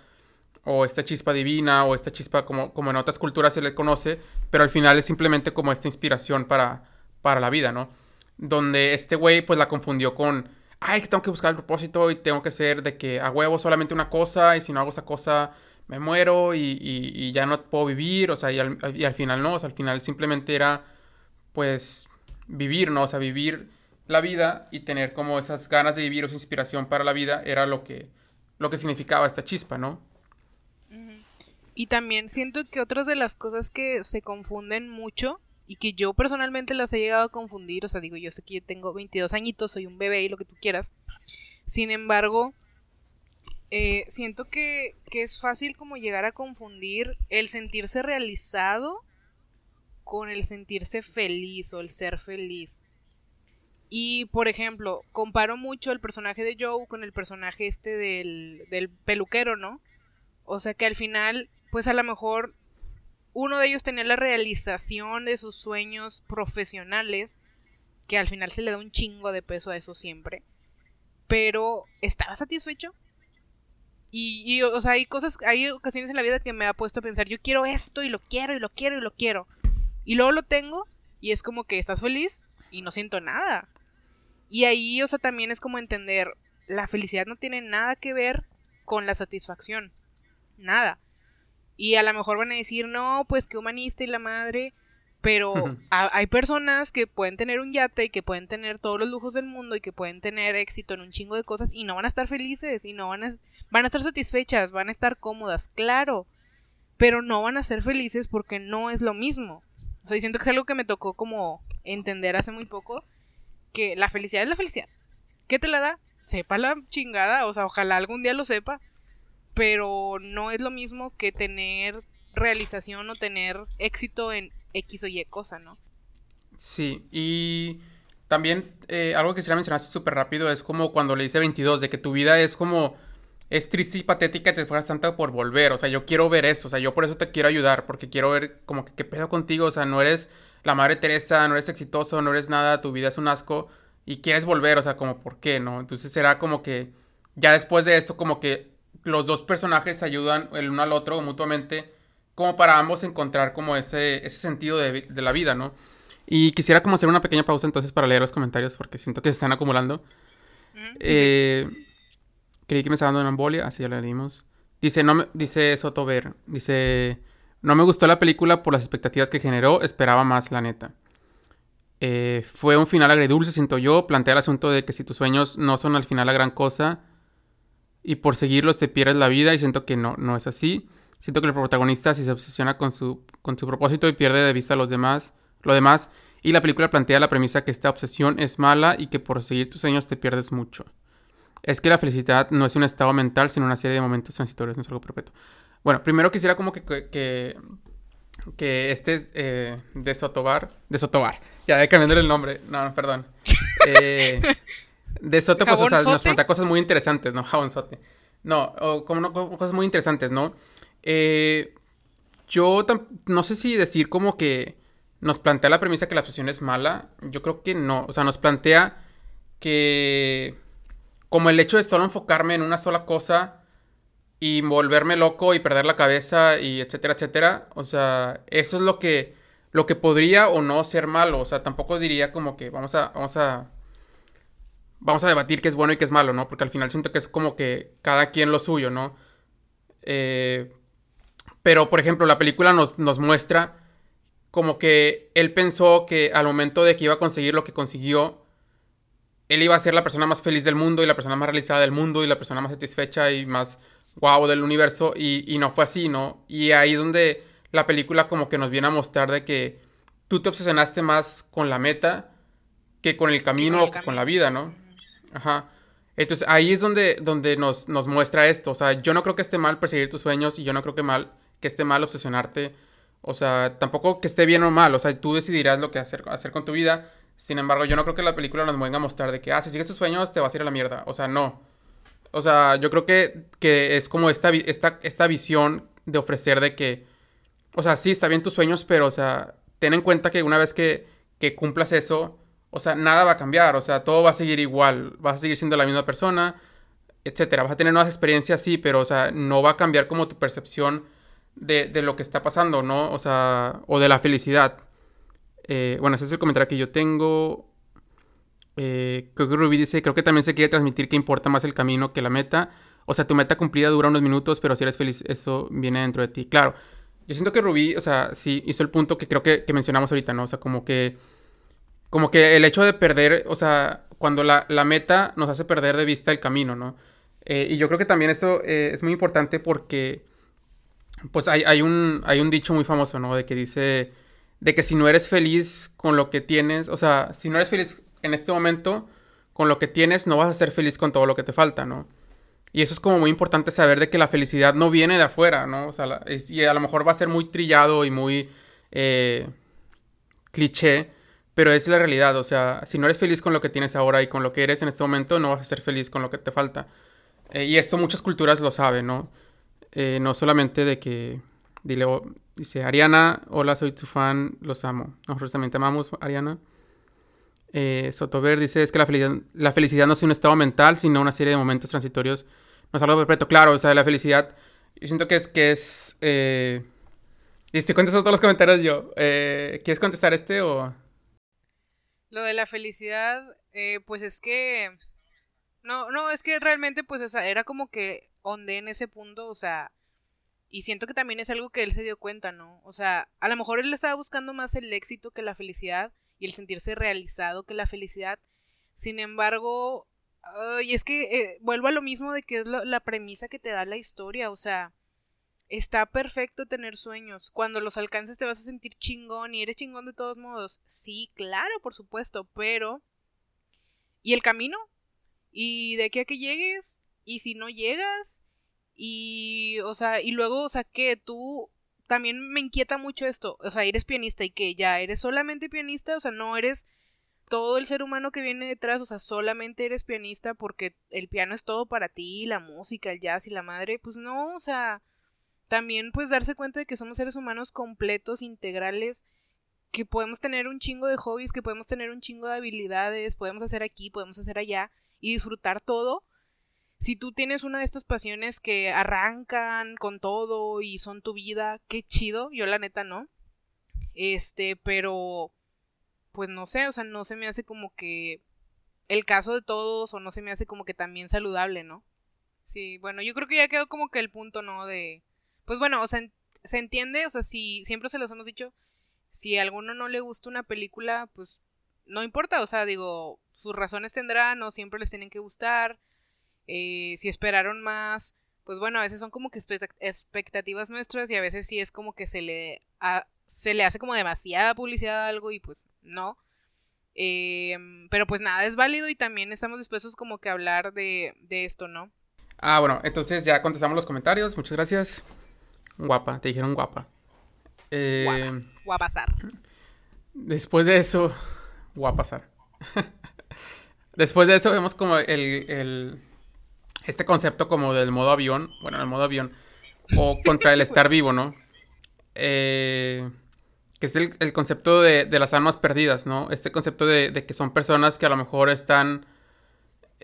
o esta chispa divina o esta chispa como, como en otras culturas se le conoce, pero al final es simplemente como esta inspiración para, para la vida, ¿no? Donde este güey pues la confundió con, ay, que tengo que buscar el propósito y tengo que ser de que a huevo solamente una cosa y si no hago esa cosa me muero y, ya no puedo vivir, o sea, y al, y al, final no, o sea, al final simplemente era pues vivir, ¿no? O sea, vivir la vida y tener como esas ganas de vivir o esa inspiración para la vida era lo que, lo que significaba esta chispa, ¿no? Y también siento que otras de las cosas que se confunden mucho y que yo personalmente las he llegado a confundir, o sea, digo, yo sé que yo tengo 22 añitos, soy un bebé y lo que tú quieras. Sin embargo, eh, siento que, que es fácil como llegar a confundir el sentirse realizado con el sentirse feliz o el ser feliz. Y, por ejemplo, comparo mucho el personaje de Joe con el personaje este del, del peluquero, ¿no? O sea que al final pues a lo mejor uno de ellos tenía la realización de sus sueños profesionales, que al final se le da un chingo de peso a eso siempre, pero estaba satisfecho. Y, o sea, hay cosas, hay ocasiones en la vida que me ha puesto a pensar, yo quiero esto y lo quiero y lo quiero y lo quiero. Y luego lo tengo y es como que estás feliz y no siento nada. Y ahí, o sea, también es como entender, la felicidad no tiene nada que ver con la satisfacción. Nada. Y a lo mejor van a decir, no, pues qué humanista y la madre. Pero hay personas que pueden tener un yate y que pueden tener todos los lujos del mundo y que pueden tener éxito en un chingo de cosas y no van a estar felices y no van a, van a estar satisfechas, van a estar cómodas, claro. Pero no van a ser felices porque no es lo mismo. O sea, siento que es algo que me tocó como entender hace muy poco, que la felicidad es la felicidad. ¿Qué te la da? Sepa la chingada, o sea, ojalá algún día lo sepa pero no es lo mismo que tener realización o tener éxito en X o Y cosa, ¿no? Sí, y también eh, algo que quisiera mencionar súper rápido es como cuando le dice 22, de que tu vida es como, es triste y patética y te fueras tanto por volver, o sea, yo quiero ver eso, o sea, yo por eso te quiero ayudar, porque quiero ver como que qué pedo contigo, o sea, no eres la madre Teresa, no eres exitoso, no eres nada, tu vida es un asco y quieres volver, o sea, como, ¿por qué, no? Entonces será como que ya después de esto, como que los dos personajes ayudan el uno al otro mutuamente, como para ambos encontrar como ese, ese sentido de, la vida, ¿no? Y quisiera como hacer una pequeña pausa entonces para leer los comentarios porque siento que se están acumulando. Eh, creí que me estaba dando una embolia, así ya la leímos. Dice, no me, dice Sotover, dice, no me gustó la película por las expectativas que generó, esperaba más, la neta. Eh, fue un final agridulce, siento yo, plantea el asunto de que si tus sueños no son al final la gran cosa, y por seguirlos te pierdes la vida y siento que no, no es así. Siento que el protagonista si se obsesiona con su, con su propósito y pierde de vista a los demás, lo demás. Y la película plantea la premisa que esta obsesión es mala y que por seguir tus sueños te pierdes mucho. Es que la felicidad no es un estado mental, sino una serie de momentos transitorios, no es algo perpetuo. Bueno, primero quisiera como que, que, que este es eh, de Sotobar, de Sotobar, ya de cambiando el nombre, no, no perdón. Eh, De Sote, pues, o sea, nos plantea cosas muy interesantes, ¿no? Jabonzote. No, o como no, cosas muy interesantes, ¿no? Eh, yo no sé si decir como que nos plantea la premisa que la obsesión es mala. Yo creo que no. O sea, nos plantea que como el hecho de solo enfocarme en una sola cosa y volverme loco y perder la cabeza y etcétera, etcétera. O sea, eso es lo que, lo que podría o no ser malo. O sea, tampoco diría como que vamos a, vamos a, vamos a debatir qué es bueno y qué es malo, ¿no? Porque al final siento que es como que cada quien lo suyo, ¿no? Eh, pero, por ejemplo, la película nos, nos muestra como que él pensó que al momento de que iba a conseguir lo que consiguió, él iba a ser la persona más feliz del mundo y la persona más realizada del mundo y la persona más satisfecha y más wow del universo y, no fue así, ¿no? Y ahí donde la película como que nos viene a mostrar de que tú te obsesionaste más con la meta que con el camino o que con la vida, ¿no? Ajá. Entonces ahí es donde, donde nos, nos muestra esto. O sea, yo no creo que esté mal perseguir tus sueños y yo no creo que, mal, que esté mal obsesionarte. O sea, tampoco que esté bien o mal. O sea, tú decidirás lo que hacer, hacer con tu vida. Sin embargo, yo no creo que la película nos venga a mostrar de que, ah, si sigues tus sueños te vas a ir a la mierda. O sea, no. O sea, yo creo que, que es como esta, esta, esta visión de ofrecer de que, o sea, sí, está bien tus sueños, pero, o sea, ten en cuenta que una vez que, que cumplas eso, o sea, nada va a cambiar, o sea, todo va a seguir igual, vas a seguir siendo la misma persona, etcétera. Vas a tener nuevas experiencias, sí, pero, o sea, no va a cambiar como tu percepción de, lo que está pasando, ¿no? O sea, o de la felicidad. Eh, bueno, ese es el comentario que yo tengo. Eh, creo que Ruby dice, creo que también se quiere transmitir que importa más el camino que la meta. O sea, tu meta cumplida dura unos minutos, pero si eres feliz, eso viene dentro de ti. Claro, yo siento que Ruby, o sea, sí hizo el punto que creo que, mencionamos ahorita, ¿no? O sea, como que, como que el hecho de perder, o sea, cuando la, meta nos hace perder de vista el camino, ¿no? Eh, y yo creo que también esto eh, es muy importante porque, pues hay, hay, un, hay un dicho muy famoso, ¿no? De que dice, de que si no eres feliz con lo que tienes, o sea, si no eres feliz en este momento, con lo que tienes, no vas a ser feliz con todo lo que te falta, ¿no? Y eso es como muy importante saber de que la felicidad no viene de afuera, ¿no? O sea, y a lo mejor va a ser muy trillado y muy eh, cliché, pero es la realidad. O sea, si no eres feliz con lo que tienes ahora y con lo que eres en este momento, no vas a ser feliz con lo que te falta. Eh, y esto muchas culturas lo saben, ¿no? Eh, no solamente de que, dile, dice, Ariana, hola, soy tu fan, los amo. Nosotros también te amamos, Ariana. Eh, Sotover dice es que la felicidad, no es un estado mental, sino una serie de momentos transitorios. No es algo perfecto. Claro, o sea, la felicidad, yo siento que es que es... Eh... Y estoy contestando todos los comentarios yo. Eh, ¿Quieres contestar este o...? Lo de la felicidad, eh, pues es que... No, no, es que realmente, pues, o sea, era como que onde en ese punto, o sea... Y siento que también es algo que él se dio cuenta, ¿no? O sea, a lo mejor él estaba buscando más el éxito que la felicidad y el sentirse realizado que la felicidad. Sin embargo, y es que eh, vuelvo a lo mismo de que es la premisa que te da la historia, o sea, está perfecto tener sueños. Cuando los alcances te vas a sentir chingón y eres chingón de todos modos. Sí, claro, por supuesto, pero... ¿Y el camino? ¿Y de qué a que llegues? ¿Y si no llegas? Y, o sea, y luego, o sea, que tú también me inquieta mucho esto. O sea, eres pianista y que ya eres solamente pianista, o sea, no eres todo el ser humano que viene detrás, o sea, solamente eres pianista porque el piano es todo para ti, la música, el jazz y la madre, pues no, o sea, también pues darse cuenta de que somos seres humanos completos, integrales, que podemos tener un chingo de hobbies, que podemos tener un chingo de habilidades, podemos hacer aquí, podemos hacer allá y disfrutar todo, si tú tienes una de estas pasiones que arrancan con todo y son tu vida, qué chido, yo la neta no. Este, pero pues no sé, o sea, no se me hace como que el caso de todos o no se me hace como que también saludable, ¿no? Sí, bueno, yo creo que ya quedó como que el punto, ¿no? De, pues bueno, o sea, se entiende, o sea, si siempre se los hemos dicho, si a alguno no le gusta una película, pues no importa, o sea, digo, sus razones tendrán, no siempre les tienen que gustar, eh, si esperaron más, pues bueno, a veces son como que expectativas nuestras y a veces sí es como que se le, se le hace como demasiada publicidad a algo y pues no. Em, pero pues nada, es válido y también estamos dispuestos como que a hablar de, de esto, ¿no? Ah, bueno, entonces ya contestamos los comentarios, muchas gracias. Guapa, te dijeron guapa. Eh, guapa. Guapasar. Después de eso, guapasar. después de eso vemos como el, el, este concepto como del modo avión, bueno, el modo avión, o contra el estar vivo, ¿no? Eh, que es el, concepto de, las almas perdidas, ¿no? Este concepto de, que son personas que a lo mejor están,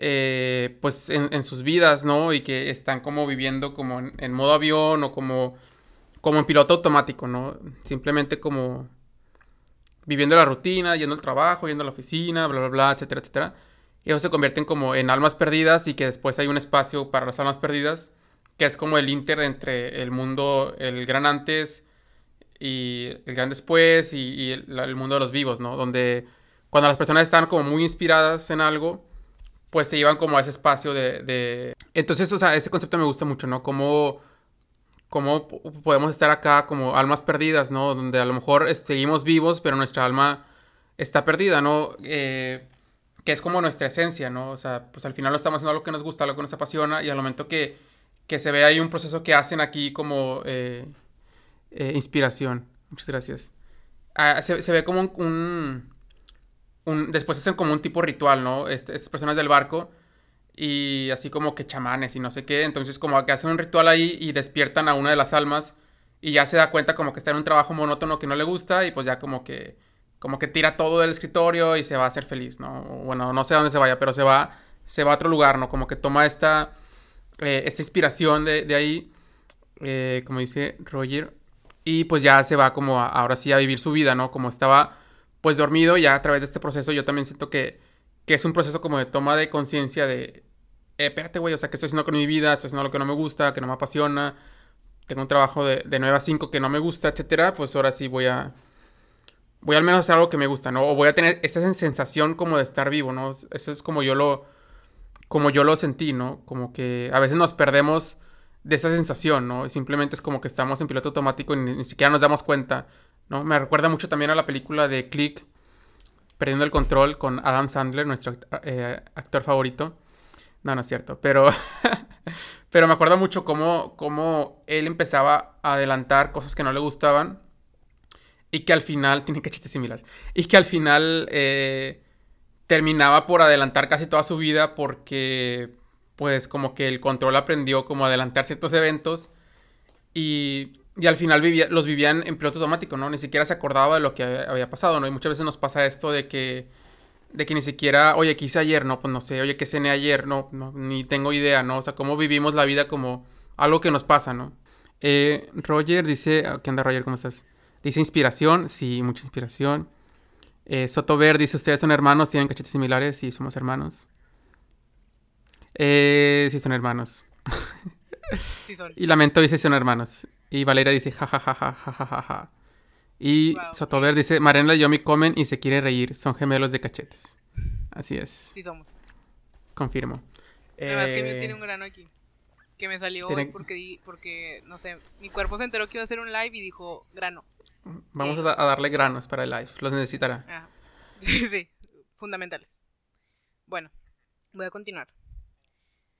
eh, pues, en, sus vidas, ¿no? Y que están como viviendo como en, modo avión o como, como en piloto automático, ¿no? Simplemente como viviendo la rutina, yendo al trabajo, yendo a la oficina, bla, bla, bla, etcétera, etcétera. Y ellos se convierten como en almas perdidas y que después hay un espacio para las almas perdidas, que es como el inter entre el mundo, el gran antes y el gran después y, el, mundo de los vivos, ¿no? Donde cuando las personas están como muy inspiradas en algo, pues se llevan como a ese espacio de... Entonces, o sea, ese concepto me gusta mucho, ¿no? Como cómo podemos estar acá como almas perdidas, ¿no? Donde a lo mejor seguimos vivos, pero nuestra alma está perdida, ¿no? Eh, que es como nuestra esencia, ¿no? O sea, pues al final lo estamos haciendo algo que nos gusta, algo que nos apasiona, y al momento que, que se ve ahí un proceso que hacen aquí como eh, eh, inspiración. Muchas gracias. Ah, se, ve como un, un, Después hacen como un tipo ritual, ¿no? Este, estas personas del barco y así como que chamanes y no sé qué. Entonces como que hacen un ritual ahí y despiertan a una de las almas y ya se da cuenta como que está en un trabajo monótono que no le gusta y pues ya como que como que tira todo del escritorio y se va a hacer feliz, ¿no? Bueno, no sé a dónde se vaya, pero se va se va a otro lugar, ¿no? Como que toma esta eh, esta inspiración de, ahí, eh, como dice Roger, y pues ya se va como ahora sí a vivir su vida, ¿no? Como estaba pues dormido, ya a través de este proceso yo también siento que que es un proceso como de toma de conciencia de, eh, espérate, güey, o sea, que estoy haciendo con mi vida, estoy haciendo lo que no me gusta, que no me apasiona, tengo un trabajo de, de 9 a 5 que no me gusta, etcétera, pues ahora sí voy a, voy al menos a hacer algo que me gusta, ¿no? O voy a tener esa sensación como de estar vivo, ¿no? Eso es como yo lo, como yo lo sentí, ¿no? Como que a veces nos perdemos de esa sensación, ¿no? simplemente es como que estamos en piloto automático y ni, ni siquiera nos damos cuenta, ¿no? Me recuerda mucho también a la película de Click, Perdiendo el Control con Adam Sandler, nuestro eh, actor favorito. No, no es cierto, pero, pero me acuerdo mucho cómo, cómo él empezaba a adelantar cosas que no le gustaban y que al final, tiene que chistes similares, y que al final eh, terminaba por adelantar casi toda su vida porque pues como que el control aprendió como adelantar ciertos eventos y y al final vivía, los vivían en piloto automático, ¿no? Ni siquiera se acordaba de lo que había pasado, ¿no? Y muchas veces nos pasa esto de que, de que ni siquiera, oye, ¿qué hice ayer? No, pues no sé, oye, ¿qué cené ayer? No, no, ni tengo idea, ¿no? O sea, cómo vivimos la vida como algo que nos pasa, ¿no? Eh, Roger dice, ¿qué onda Roger? ¿Cómo estás? Dice inspiración, sí, mucha inspiración. Eh, Sotover dice, ¿ustedes son hermanos? ¿Tienen cachetes similares? Sí, somos hermanos. Eh, sí, son hermanos. Sí son. y Lamento dice, son hermanos. Y Valera dice, ja, Y Sotover dice, Mariana y Yomi comen y se quiere reír. Son gemelos de cachetes. Así es. Sí somos. Confirmo. Además que eh... tiene un grano aquí. Que me salió hoy porque, porque, no sé, mi cuerpo se enteró que iba a hacer un live y dijo, grano. Vamos a, darle granos para el live. Los necesitará. Sí, sí. Fundamentales. Bueno, voy a continuar.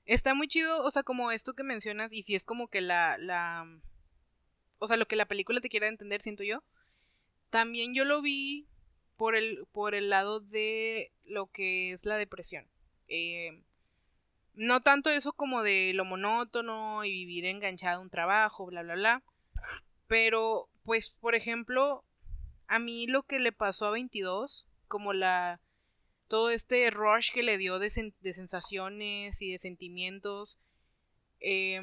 Está muy chido, o sea, como esto que mencionas, y si es como que la, la, o sea, lo que la película te quiere entender, siento yo. También yo lo vi por el, por el lado de lo que es la depresión. Eh, no tanto eso como de lo monótono y vivir enganchado a un trabajo, bla, bla, bla. Pero, pues, por ejemplo, a mí lo que le pasó a 22, como la... Todo este rush que le dio de, sensaciones y de sentimientos, eh,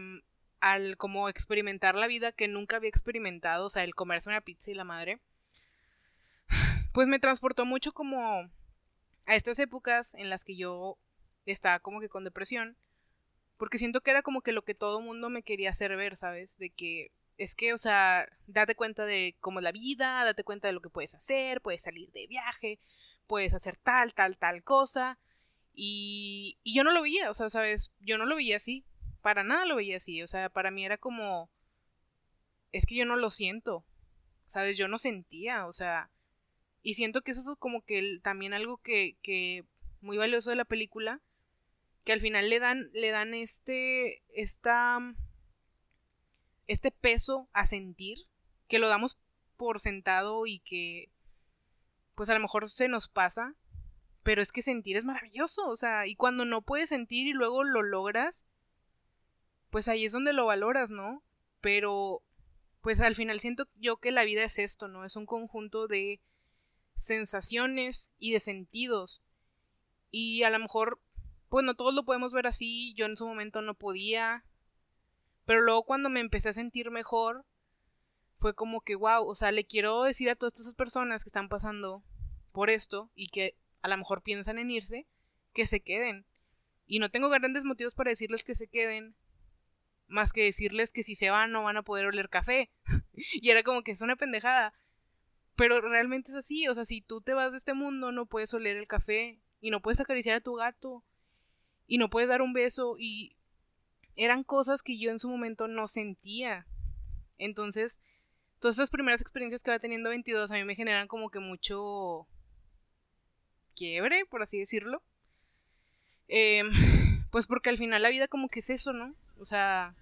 al como experimentar la vida que nunca había experimentado, o sea, el comerse una pizza y la madre, pues me transportó mucho como a estas épocas en las que yo estaba como que con depresión, porque siento que era como que lo que todo mundo me quería hacer ver, ¿sabes? De que es que, o sea, date cuenta de cómo es la vida, date cuenta de lo que puedes hacer, puedes salir de viaje, puedes hacer tal, tal, tal cosa. Y, y yo no lo veía, o sea, ¿sabes? Yo no lo veía así para nada lo veía así, o sea, para mí era como, es que yo no lo siento, ¿sabes? Yo no sentía, o sea, y siento que eso fue como que también algo que, que muy valioso de la película, que al final le dan, le dan este, esta, este peso a sentir, que lo damos por sentado y que, pues a lo mejor se nos pasa, pero es que sentir es maravilloso, o sea, y cuando no puedes sentir y luego lo logras, pues ahí es donde lo valoras, ¿no? Pero, pues al final siento yo que la vida es esto, ¿no? Es un conjunto de sensaciones y de sentidos. Y a lo mejor, pues no todos lo podemos ver así, yo en su momento no podía, pero luego cuando me empecé a sentir mejor, fue como que, wow, o sea, le quiero decir a todas estas personas que están pasando por esto y que a lo mejor piensan en irse, que se queden. Y no tengo grandes motivos para decirles que se queden, más que decirles que si se van no van a poder oler café. y era como que es una pendejada. Pero realmente es así, o sea, si tú te vas de este mundo no puedes oler el café y no puedes acariciar a tu gato y no puedes dar un beso y eran cosas que yo en su momento no sentía. Entonces, todas esas primeras experiencias que va teniendo 22 a mí me generan como que mucho quiebre, por así decirlo. Em, pues porque al final la vida como que es eso, ¿no? O sea,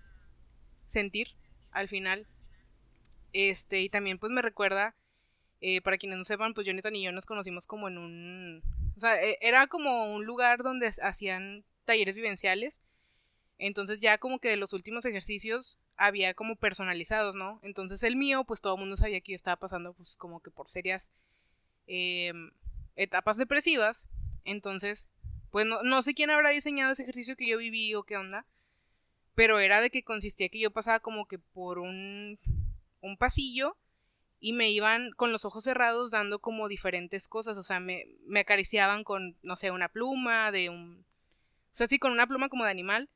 sentir al final. Este, y también pues me recuerda, eh, para quienes no sepan, pues Jonathan y yo nos conocimos como en un... O sea, e, era como un lugar donde hacían talleres vivenciales. Entonces ya como que de los últimos ejercicios había como personalizados, ¿no? Entonces el mío, pues todo el mundo sabía que yo estaba pasando pues como que por serias em, etapas depresivas. Entonces, pues no, no sé quién habrá diseñado ese ejercicio que yo viví o qué onda pero era de que consistía que yo pasaba como que por un, un pasillo y me iban con los ojos cerrados dando como diferentes cosas, o sea, me, me acariciaban con, no sé, una pluma de un... O sea, sí, con una pluma como de animal,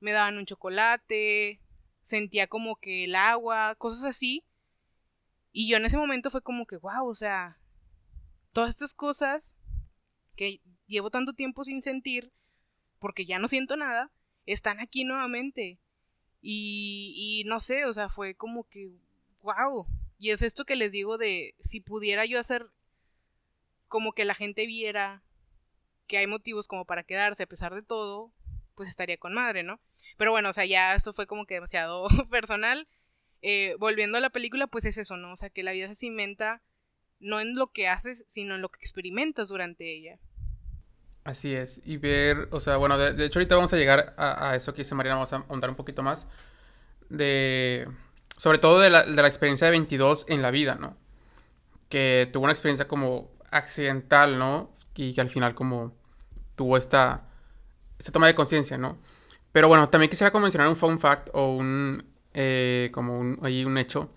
me daban un chocolate, sentía como que el agua, cosas así. Y yo en ese momento fue como que, wow, o sea, todas estas cosas que llevo tanto tiempo sin sentir, porque ya no siento nada, están aquí nuevamente. Y, y no sé, o sea, fue como que, wow. Y es esto que les digo de, si pudiera yo hacer como que la gente viera que hay motivos como para quedarse a pesar de todo, pues estaría con madre, ¿no? Pero bueno, o sea, ya esto fue como que demasiado personal. Eh, volviendo a la película, pues es eso, ¿no? O sea, que la vida se cimenta no en lo que haces, sino en lo que experimentas durante ella. Así es, y ver, o sea, bueno, de, hecho ahorita vamos a llegar a, eso que dice Mariana, vamos a ahondar un poquito más, de, sobre todo de la, de la, experiencia de 22 en la vida, ¿no? Que tuvo una experiencia como accidental, ¿no? Y que al final como tuvo esta, esta toma de conciencia, ¿no? Pero bueno, también quisiera como mencionar un fun fact o un, eh, como ahí un hecho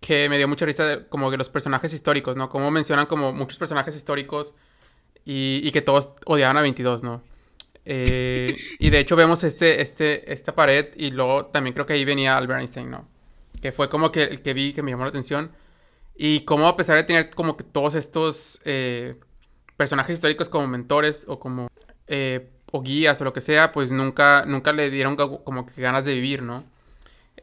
que me dio mucha risa de, como de los personajes históricos, ¿no? Como mencionan como muchos personajes históricos y, que todos odiaban a 22, ¿no? Eh, y de hecho vemos este, este, esta pared y luego también creo que ahí venía Albert Einstein, ¿no? Que fue como que el que vi que me llamó la atención. Y como a pesar de tener como que todos estos eh, personajes históricos como mentores o como eh, o guías o lo que sea, pues nunca, nunca le dieron como que ganas de vivir, ¿no?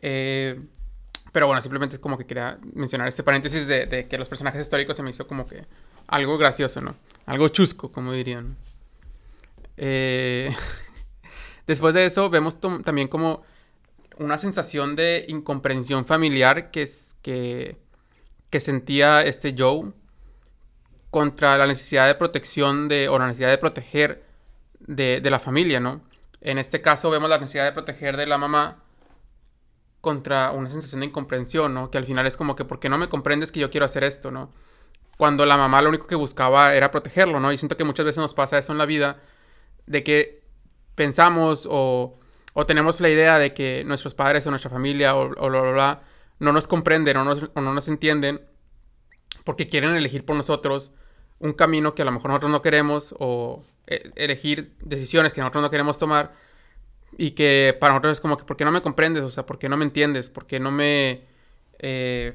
pero bueno, simplemente como que quería mencionar este paréntesis de, de que los personajes históricos se me hizo como que algo gracioso, ¿no? Algo chusco, como dirían. Eh, después de eso, vemos también como una sensación de incomprensión familiar que, es, que, sentía este Joe contra la necesidad de protección de, o la necesidad de proteger de, de la familia, ¿no? En este caso vemos la necesidad de proteger de la mamá contra una sensación de incomprensión, ¿no? Que al final es como que, ¿por qué no me comprendes que yo quiero hacer esto, ¿no? Cuando la mamá lo único que buscaba era protegerlo, ¿no? Y siento que muchas veces nos pasa eso en la vida, de que pensamos o, o tenemos la idea de que nuestros padres o nuestra familia o, o no nos comprenden o, o no nos entienden porque quieren elegir por nosotros un camino que a lo mejor nosotros no queremos o e, elegir decisiones que nosotros no queremos tomar y que para nosotros es como que, ¿por qué no me comprendes? O sea, ¿por qué no me entiendes? ¿Por qué no me... Eh,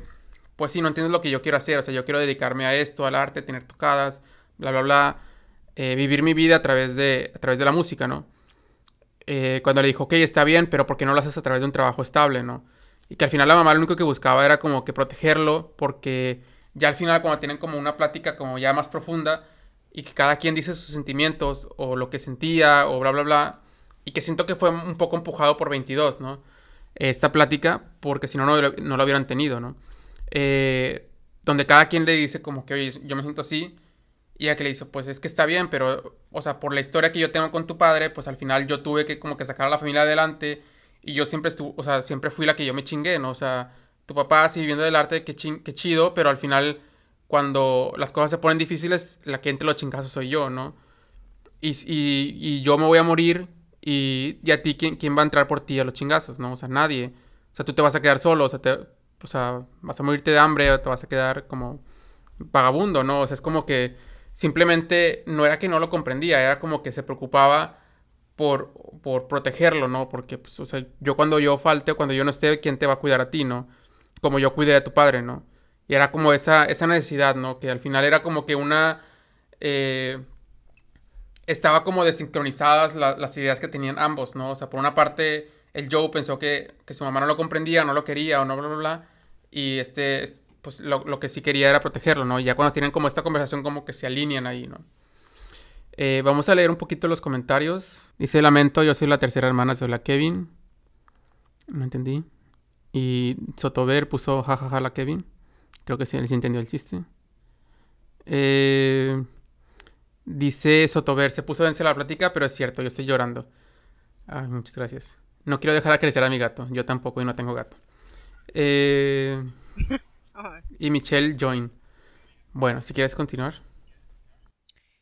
pues sí, no entiendes lo que yo quiero hacer, o sea, yo quiero dedicarme a esto, al arte, tener tocadas, bla, bla, bla, eh, vivir mi vida a través de, a través de la música, ¿no? Eh, cuando le dijo, ok, está bien, pero ¿por qué no lo haces a través de un trabajo estable, ¿no? Y que al final la mamá lo único que buscaba era como que protegerlo, porque ya al final cuando tienen como una plática como ya más profunda, y que cada quien dice sus sentimientos, o lo que sentía, o bla, bla, bla, y que siento que fue un poco empujado por 22, ¿no? Esta plática, porque si no, no, lo hubieran tenido, ¿no? Eh, donde cada quien le dice como que, oye, yo me siento así Y ella que le hizo, pues es que está bien, pero, o sea, por la historia que yo tengo con tu padre, pues al final yo tuve que como que sacar a la familia adelante y yo siempre estuve, o sea, siempre fui la que yo me chingué, ¿no? O sea, tu papá sí viviendo del arte, qué, qué chido, pero al final cuando las cosas se ponen difíciles, la que entre los chingazos soy yo, ¿no? Y, y, y yo me voy a morir y, y a ti, ¿quién, ¿quién va a entrar por ti a los chingazos, no? O sea, nadie. O sea, tú te vas a quedar solo, o sea, te, o sea, vas a morirte de hambre o te vas a quedar como vagabundo, ¿no? O sea, es como que simplemente no era que no lo comprendía, era como que se preocupaba por, por protegerlo, ¿no? Porque, pues, o sea, yo cuando yo falte o cuando yo no esté, ¿quién te va a cuidar a ti, ¿no? Como yo cuidé a tu padre, ¿no? Y era como esa, esa necesidad, ¿no? Que al final era como que una... Eh, estaba como desincronizadas las ideas que tenían ambos, ¿no? O sea, por una parte, el Joe pensó que, que su mamá no lo comprendía, no lo quería o no, bla, bla, bla. Y este, pues lo, que sí quería era protegerlo, ¿no? Ya cuando tienen como esta conversación como que se alinean ahí, ¿no? Eh, vamos a leer un poquito los comentarios. Dice, lamento, yo soy la tercera hermana, soy la Kevin. No entendí. Y Sotover puso jajaja la Kevin. Creo que sí, él sí entendió el chiste. Eh, dice Sotover, se puso dense la plática, pero es cierto, yo estoy llorando. Ay, muchas gracias. No quiero dejar a crecer a mi gato. Yo tampoco y no tengo gato. Eh... y Michelle Join. Bueno, si quieres continuar.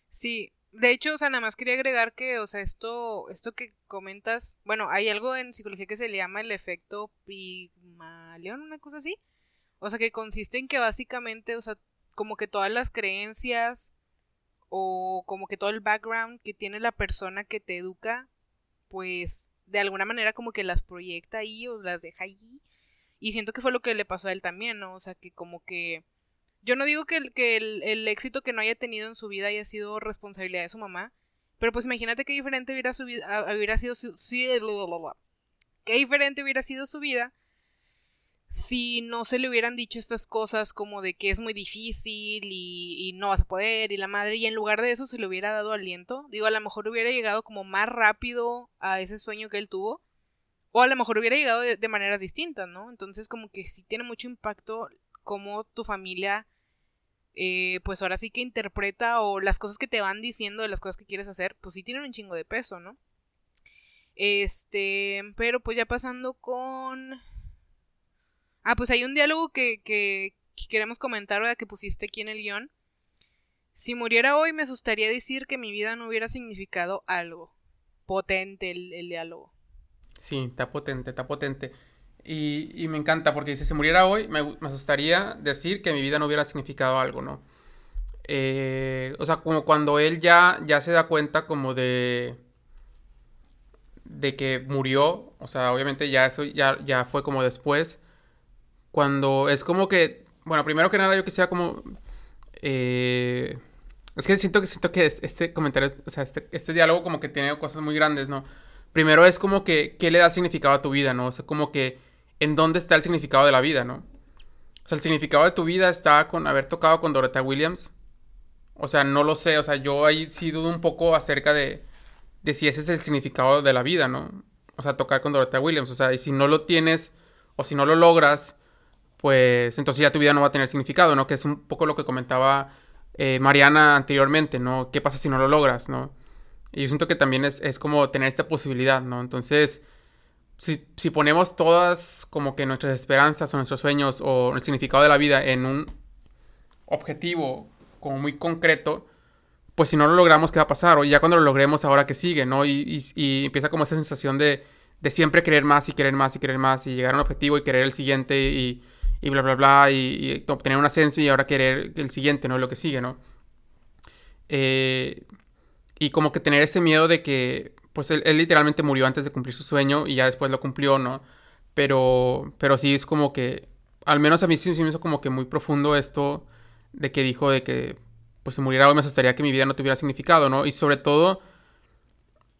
Sí, de hecho, o sea, nada más quería agregar que, o sea, esto, esto que comentas, bueno, hay algo en psicología que se le llama el efecto Pigmalión, una cosa así. O sea, que consiste en que básicamente, o sea, como que todas las creencias o como que todo el background que tiene la persona que te educa, pues de alguna manera como que las proyecta ahí o las deja allí y siento que fue lo que le pasó a él también, ¿no? O sea, que como que... Yo no digo que, el, que el, éxito que no haya tenido en su vida haya sido responsabilidad de su mamá, pero pues imagínate qué diferente hubiera, su vida, hubiera sido su... Qué diferente hubiera sido su vida si no se le hubieran dicho estas cosas como de que es muy difícil y, y, no vas a poder y la madre, y en lugar de eso se le hubiera dado aliento, digo, a lo mejor hubiera llegado como más rápido a ese sueño que él tuvo, o a lo mejor hubiera llegado de, maneras distintas, ¿no? Entonces como que sí tiene mucho impacto cómo tu familia, eh, pues ahora sí que interpreta o las cosas que te van diciendo de las cosas que quieres hacer, pues sí tienen un chingo de peso, ¿no? Este, pero pues ya pasando con... Ah, pues hay un diálogo que, que, queremos comentar, ¿verdad? Que pusiste aquí en el guion. Si muriera hoy me asustaría decir que mi vida no hubiera significado algo. Potente el diálogo. Sí, está potente, está potente. Y, me encanta porque si se muriera hoy, me, asustaría decir que mi vida no hubiera significado algo, ¿no? Eh, o sea, como cuando él ya, ya se da cuenta como de de que murió, o sea, obviamente ya eso ya, ya fue como después, cuando es como que, bueno, primero que nada yo quisiera como, eh, es que siento siento que este comentario, o sea, este, este diálogo como que tiene cosas muy grandes, ¿no? Primero es como que, ¿qué le da significado a tu vida, no? O sea, como que, ¿en dónde está el significado de la vida, no? O sea, el significado de tu vida está con haber tocado con Dorothy Williams. O sea, no lo sé, o sea, yo ahí sí dudo un poco acerca de, de si ese es el significado de la vida, ¿no? O sea, tocar con Dorothy Williams. O sea, y si no lo tienes o si no lo logras, pues entonces ya tu vida no va a tener significado, ¿no? Que es un poco lo que comentaba eh, Mariana anteriormente, ¿no? ¿Qué pasa si no lo logras, ¿no? Y yo siento que también es, como tener esta posibilidad, ¿no? Entonces, si, si, ponemos todas como que nuestras esperanzas o nuestros sueños o el significado de la vida en un objetivo como muy concreto, pues si no lo logramos, ¿qué va a pasar? O ya cuando lo logremos, ahora que sigue, ¿no? Y, y, empieza como esa sensación de, de, siempre querer más y querer más y querer más y llegar a un objetivo y querer el siguiente y, y bla, bla, bla, y, obtener un ascenso y ahora querer el siguiente, ¿no? Lo que sigue, ¿no? Eh, y como que tener ese miedo de que, pues él, literalmente murió antes de cumplir su sueño y ya después lo cumplió, ¿no? Pero, pero sí es como que, al menos a mí sí, me hizo como que muy profundo esto de que dijo de que, pues si muriera hoy me asustaría que mi vida no tuviera significado, ¿no? Y sobre todo,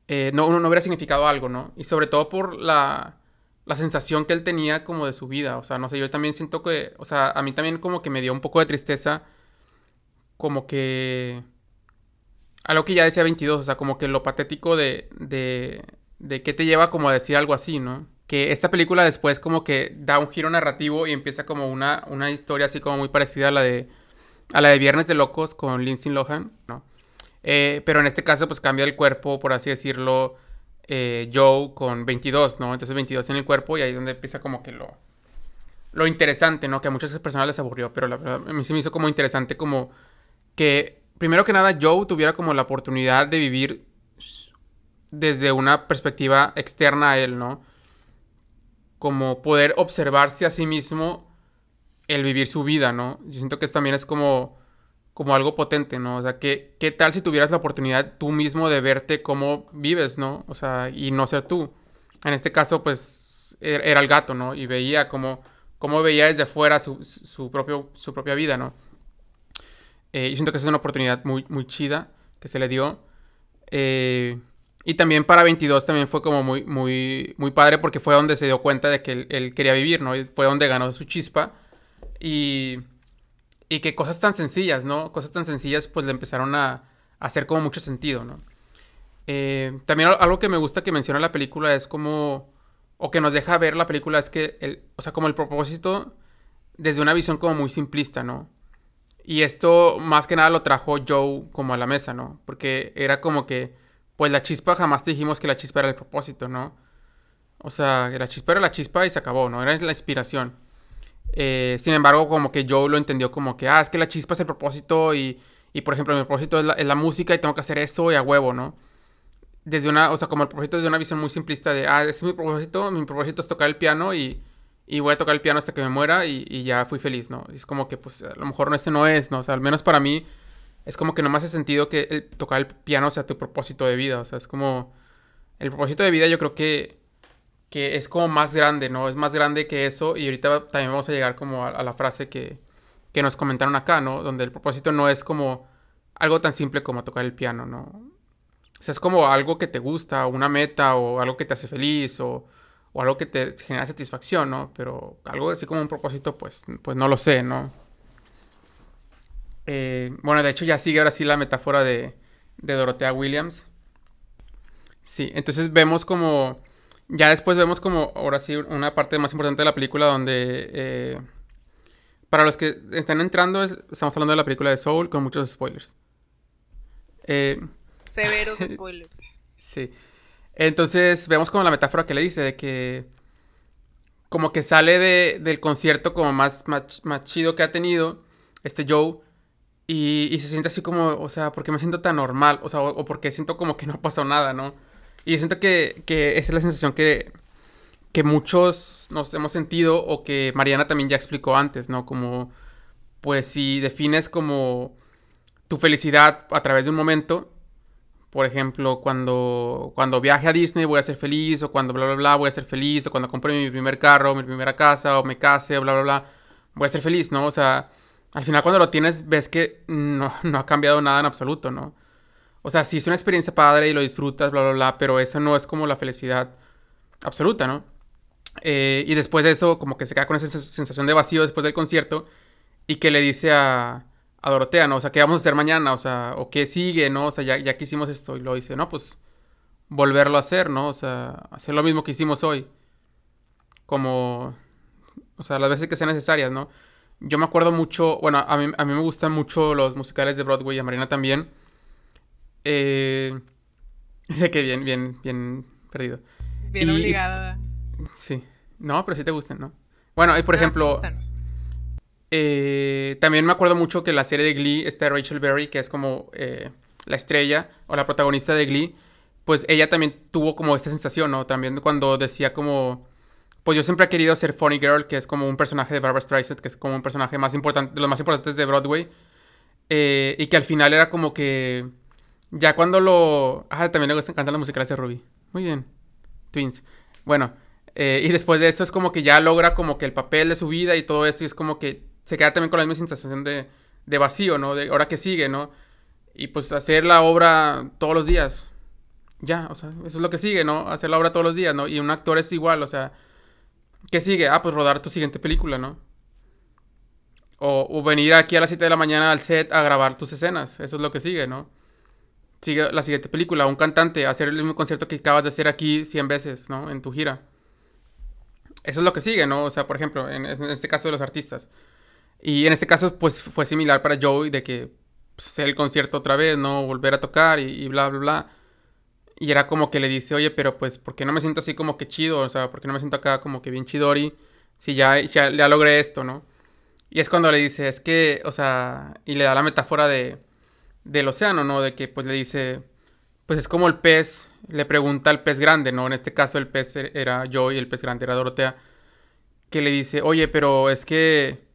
eh, no, no hubiera significado algo, ¿no? Y sobre todo por la, la sensación que él tenía como de su vida, o sea, no sé, yo también siento que, o sea, a mí también como que me dio un poco de tristeza, como que algo que ya decía 22, o sea, como que lo patético de, de, de qué te lleva como a decir algo así, ¿no? Que esta película después como que da un giro narrativo y empieza como una, una historia así como muy parecida a la de a la de Viernes de Locos con Lindsay Lohan, ¿no? Eh, pero en este caso, pues cambia el cuerpo, por así decirlo, eh, Joe con 22, ¿no? Entonces 22 en el cuerpo y ahí es donde empieza como que lo, lo interesante, ¿no? Que a muchas personas les aburrió, pero la verdad a mí se me hizo como interesante como que, primero que nada, Joe tuviera como la oportunidad de vivir desde una perspectiva externa a él, ¿no? Como poder observarse a sí mismo el vivir su vida, ¿no? Yo siento que esto también es como, como algo potente, ¿no? O sea, ¿qué, ¿qué tal si tuvieras la oportunidad tú mismo de verte cómo vives, ¿no? O sea, y no ser tú. En este caso, pues, er, era el gato, ¿no? Y veía cómo, cómo veía desde afuera su, su, propio, su propia vida, ¿no? Eh, yo siento que esa es una oportunidad muy, muy chida que se le dio. Eh, y también para 22 también fue como muy, muy, muy padre porque fue donde se dio cuenta de que él, quería vivir, ¿no? Y fue donde ganó su chispa y, y que cosas tan sencillas, ¿no? Cosas tan sencillas pues le empezaron a, hacer como mucho sentido, ¿no? Eh, también algo que me gusta que menciona la película es como, o que nos deja ver la película es que, el, o sea, como el propósito desde una visión como muy simplista, ¿no? Y esto más que nada lo trajo Joe como a la mesa, ¿no? Porque era como que, pues la chispa jamás dijimos que la chispa era el propósito, ¿no? O sea, la chispa era la chispa y se acabó, ¿no? Era la inspiración. Eh, sin embargo, como que Joe lo entendió como que, ah, es que la chispa es el propósito y, y por ejemplo, mi propósito es la, música y tengo que hacer eso y a huevo, ¿no? Desde una, o sea, como el propósito es de una visión muy simplista de, ah, es mi propósito, mi propósito es tocar el piano y, y voy a tocar el piano hasta que me muera y, y, ya fui feliz, ¿no? Y es como que, pues, a lo mejor no, este no es, ¿no? O sea, al menos para mí es como que no me hace sentido que el, tocar el piano sea tu propósito de vida, o sea, es como, el propósito de vida yo creo que que es como más grande, ¿no? Es más grande que eso y ahorita también vamos a llegar como a, a, la frase que, que nos comentaron acá, ¿no? Donde el propósito no es como algo tan simple como tocar el piano, ¿no? O sea, es como algo que te gusta, una meta o algo que te hace feliz o, o algo que te genera satisfacción, ¿no? Pero algo así como un propósito, pues, pues no lo sé, ¿no? Eh, bueno, de hecho ya sigue ahora sí la metáfora de, de Dorothea Williams. Sí, entonces vemos como ya después vemos como, ahora sí, una parte más importante de la película donde... Eh, para los que están entrando, estamos hablando de la película de Soul con muchos spoilers. Eh, Severos spoilers. sí. Entonces vemos como la metáfora que le dice de que como que sale de, del concierto como más, más, más, chido que ha tenido este Joe y, y, se siente así como, o sea, ¿por qué me siento tan normal? O sea, o, porque siento como que no pasó nada, ¿no? Y yo siento que, que esa es la sensación que, que muchos nos hemos sentido o que Mariana también ya explicó antes, ¿no? Como, pues si defines como tu felicidad a través de un momento, por ejemplo, cuando, cuando viaje a Disney voy a ser feliz, o cuando bla, bla, bla, voy a ser feliz, o cuando compre mi primer carro, mi primera casa, o me case, bla, bla, bla, voy a ser feliz, ¿no? O sea, al final cuando lo tienes ves que no, no ha cambiado nada en absoluto, ¿no? O sea, sí es una experiencia padre y lo disfrutas, bla, bla, bla, pero esa no es como la felicidad absoluta, ¿no? Eh, y después de eso, como que se queda con esa sensación de vacío después del concierto y que le dice a, a Dorotea, ¿no? O sea, ¿qué vamos a hacer mañana? O sea, ¿o qué sigue, no? O sea, ya, ya que hicimos esto y lo dice, no, pues volverlo a hacer, ¿no? O sea, hacer lo mismo que hicimos hoy. Como, o sea, las veces que sean necesarias, ¿no? Yo me acuerdo mucho, bueno, a mí, a mí me gustan mucho los musicales de Broadway y a Marina también. Eh, de que bien, bien, bien perdido. Bien y, obligada. Sí. No, pero sí te gustan, ¿no? Bueno, y por no, ejemplo. Eh, también me acuerdo mucho que la serie de Glee está Rachel Berry, que es como eh, la estrella o la protagonista de Glee. Pues ella también tuvo como esta sensación, ¿no? También cuando decía como. Pues yo siempre he querido ser Funny Girl, que es como un personaje de Barbara Streisand, que es como un personaje más importante, de los más importantes de Broadway. Eh, y que al final era como que ya cuando lo... Ah, también le gusta cantar la música de Ruby. Muy bien. Twins. Bueno, eh, y después de eso es como que ya logra como que el papel de su vida y todo esto y es como que se queda también con la misma sensación de, de vacío, ¿no? De ahora que sigue, ¿no? Y pues hacer la obra todos los días. Ya, o sea, eso es lo que sigue, ¿no? Hacer la obra todos los días, ¿no? Y un actor es igual, o sea, ¿qué sigue? Ah, pues rodar tu siguiente película, ¿no? O, o venir aquí a las 7 de la mañana al set a grabar tus escenas, eso es lo que sigue, ¿no? sigue la siguiente película, un cantante, hacer el mismo concierto que acabas de hacer aquí 100 veces, ¿no? En tu gira. Eso es lo que sigue, ¿no? O sea, por ejemplo, en, en este caso de los artistas. Y en este caso, pues fue similar para Joey de que pues, hacer el concierto otra vez, ¿no? Volver a tocar y, bla, bla, bla. Y era como que le dice, oye, pero pues, ¿por qué no me siento así como que chido? O sea, ¿por qué no me siento acá como que bien chidori? Si ya, ya, ya logré esto, ¿no? Y es cuando le dice, es que, o sea, y le da la metáfora de, del océano, ¿no? De que pues le dice, pues es como el pez, le pregunta al pez grande, ¿no? En este caso el pez e-, era yo y el pez grande era Dorotea, que le dice, oye, pero es que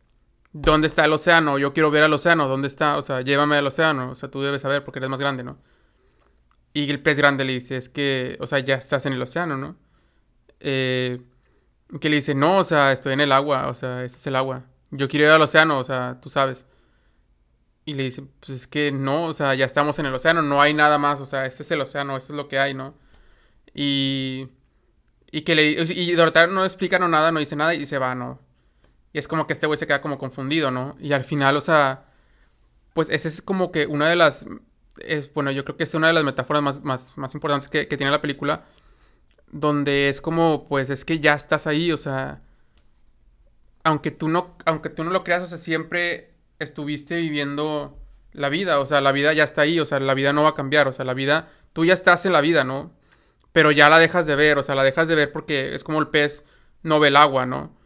¿dónde está el océano? Yo quiero ver al océano, ¿dónde está? O sea, llévame al océano, o sea, tú debes saber porque eres más grande, ¿no? Y el pez grande le dice, es que, o sea, ya estás en el océano, ¿no? Eh, que le dice, no, o sea, estoy en el agua, o sea, este es el agua. Yo quiero ir al océano, o sea, tú sabes. Y le dice, pues es que no, o sea, ya estamos en el océano, no hay nada más, o sea, este es el océano, esto es lo que hay, ¿no? Y... Y que le... Y Dorotea no explica no nada, no dice nada y se va, ¿no? Y es como que este güey se queda como confundido, ¿no? Y al final, o sea, pues esa es como que una de las, es, bueno, yo creo que es una de las metáforas más, más, más importantes que, que, tiene la película, donde es como, pues es que ya estás ahí, o sea, aunque tú no, aunque tú no lo creas, o sea, siempre estuviste viviendo la vida, o sea, la vida ya está ahí, o sea, la vida no va a cambiar, o sea, la vida, tú ya estás en la vida, ¿no? Pero ya la dejas de ver, o sea, la dejas de ver porque es como el pez no ve el agua, ¿no?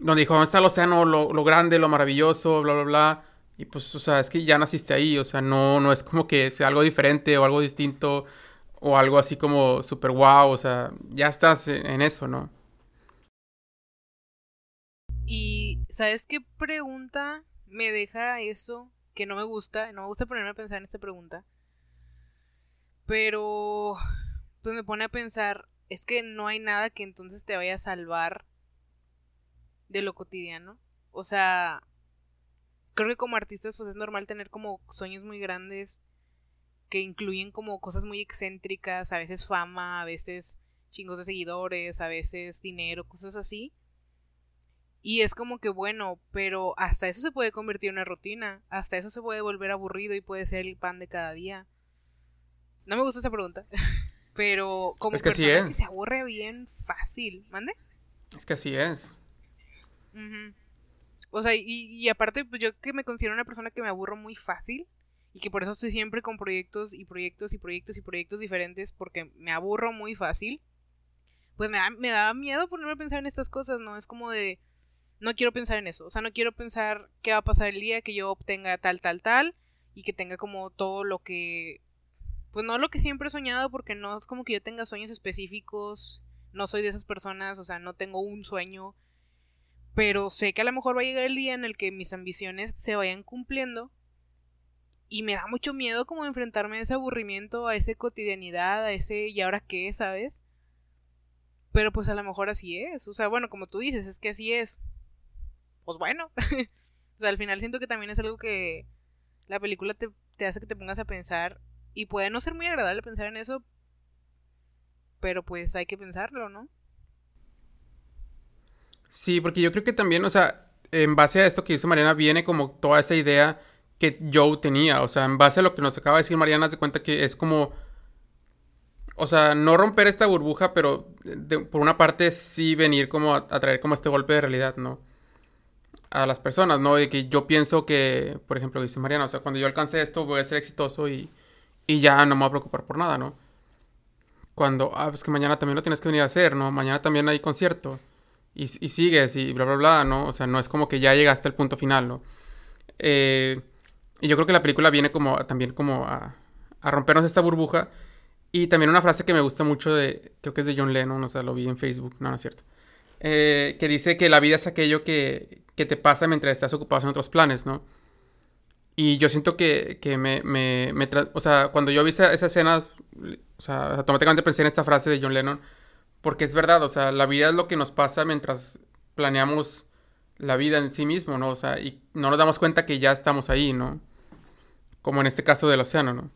Donde dijo, ¿dónde está el océano? Lo, grande, lo maravilloso, bla, bla, bla. Y pues, o sea, es que ya naciste ahí, o sea, no, no es como que sea algo diferente o algo distinto o algo así como super wow, o sea, ya estás en eso, ¿no? Y, ¿sabes qué pregunta me deja eso que no me gusta? No me gusta ponerme a pensar en esta pregunta. Pero, pues me pone a pensar, es que no hay nada que entonces te vaya a salvar de lo cotidiano. O sea, creo que como artistas pues es normal tener como sueños muy grandes que incluyen como cosas muy excéntricas, a veces fama, a veces chingos de seguidores, a veces dinero, cosas así. Y es como que bueno, pero hasta eso se puede convertir en una rutina, hasta eso se puede volver aburrido y puede ser el pan de cada día. No me gusta esa pregunta, pero como es que persona que se aburre bien fácil, ¿mande? Es que así es. O sea, y, aparte, pues yo que me considero una persona que me aburro muy fácil y que por eso estoy siempre con proyectos y proyectos y proyectos y proyectos diferentes porque me aburro muy fácil, pues me da, me da miedo ponerme a pensar en estas cosas, ¿no? Es como de, no quiero pensar en eso, o sea, no quiero pensar qué va a pasar el día que yo obtenga tal, tal, tal y que tenga como todo lo que, pues no lo que siempre he soñado porque no es como que yo tenga sueños específicos, no soy de esas personas, o sea, no tengo un sueño pero sé que a lo mejor va a llegar el día en el que mis ambiciones se vayan cumpliendo y me da mucho miedo como enfrentarme a ese aburrimiento, a esa cotidianidad, a ese ¿y ahora qué? ¿sabes? Pero pues a lo mejor así es, o sea, bueno, como tú dices, es que así es. Pues bueno, o sea, al final siento que también es algo que la película te, te hace que te pongas a pensar y puede no ser muy agradable pensar en eso, pero pues hay que pensarlo, ¿no? Sí, porque yo creo que también, o sea, en base a esto que dice Mariana, viene como toda esa idea que Joe tenía. O sea, en base a lo que nos acaba de decir Mariana, se cuenta que es como. O sea, no romper esta burbuja, pero por una parte sí venir como a, traer como este golpe de realidad, ¿no? A las personas, ¿no? De que yo pienso que, por ejemplo, dice Mariana, o sea, cuando yo alcance esto voy a ser exitoso y, y ya no me voy a preocupar por nada, ¿no? Cuando, ah, pues que mañana también lo tienes que venir a hacer, ¿no? Mañana también hay concierto y, sigues y bla, bla, bla, ¿no? O sea, no es como que ya llegaste al punto final, ¿no? Eh, y yo creo que la película viene como también como a, a, rompernos esta burbuja. Y también una frase que me gusta mucho de, creo que es de John Lennon, o sea, lo vi en Facebook, no, no es cierto. Eh, que dice que la vida es aquello que, que, te pasa mientras estás ocupado en otros planes, ¿no? Y yo siento que, que me, me, me o sea, cuando yo vi esa, esa escena, o sea, automáticamente pensé en esta frase de John Lennon porque es verdad, o sea, la vida es lo que nos pasa mientras planeamos la vida en sí mismo, ¿no? O sea, y no nos damos cuenta que ya estamos ahí, ¿no? Como en este caso del océano, ¿no?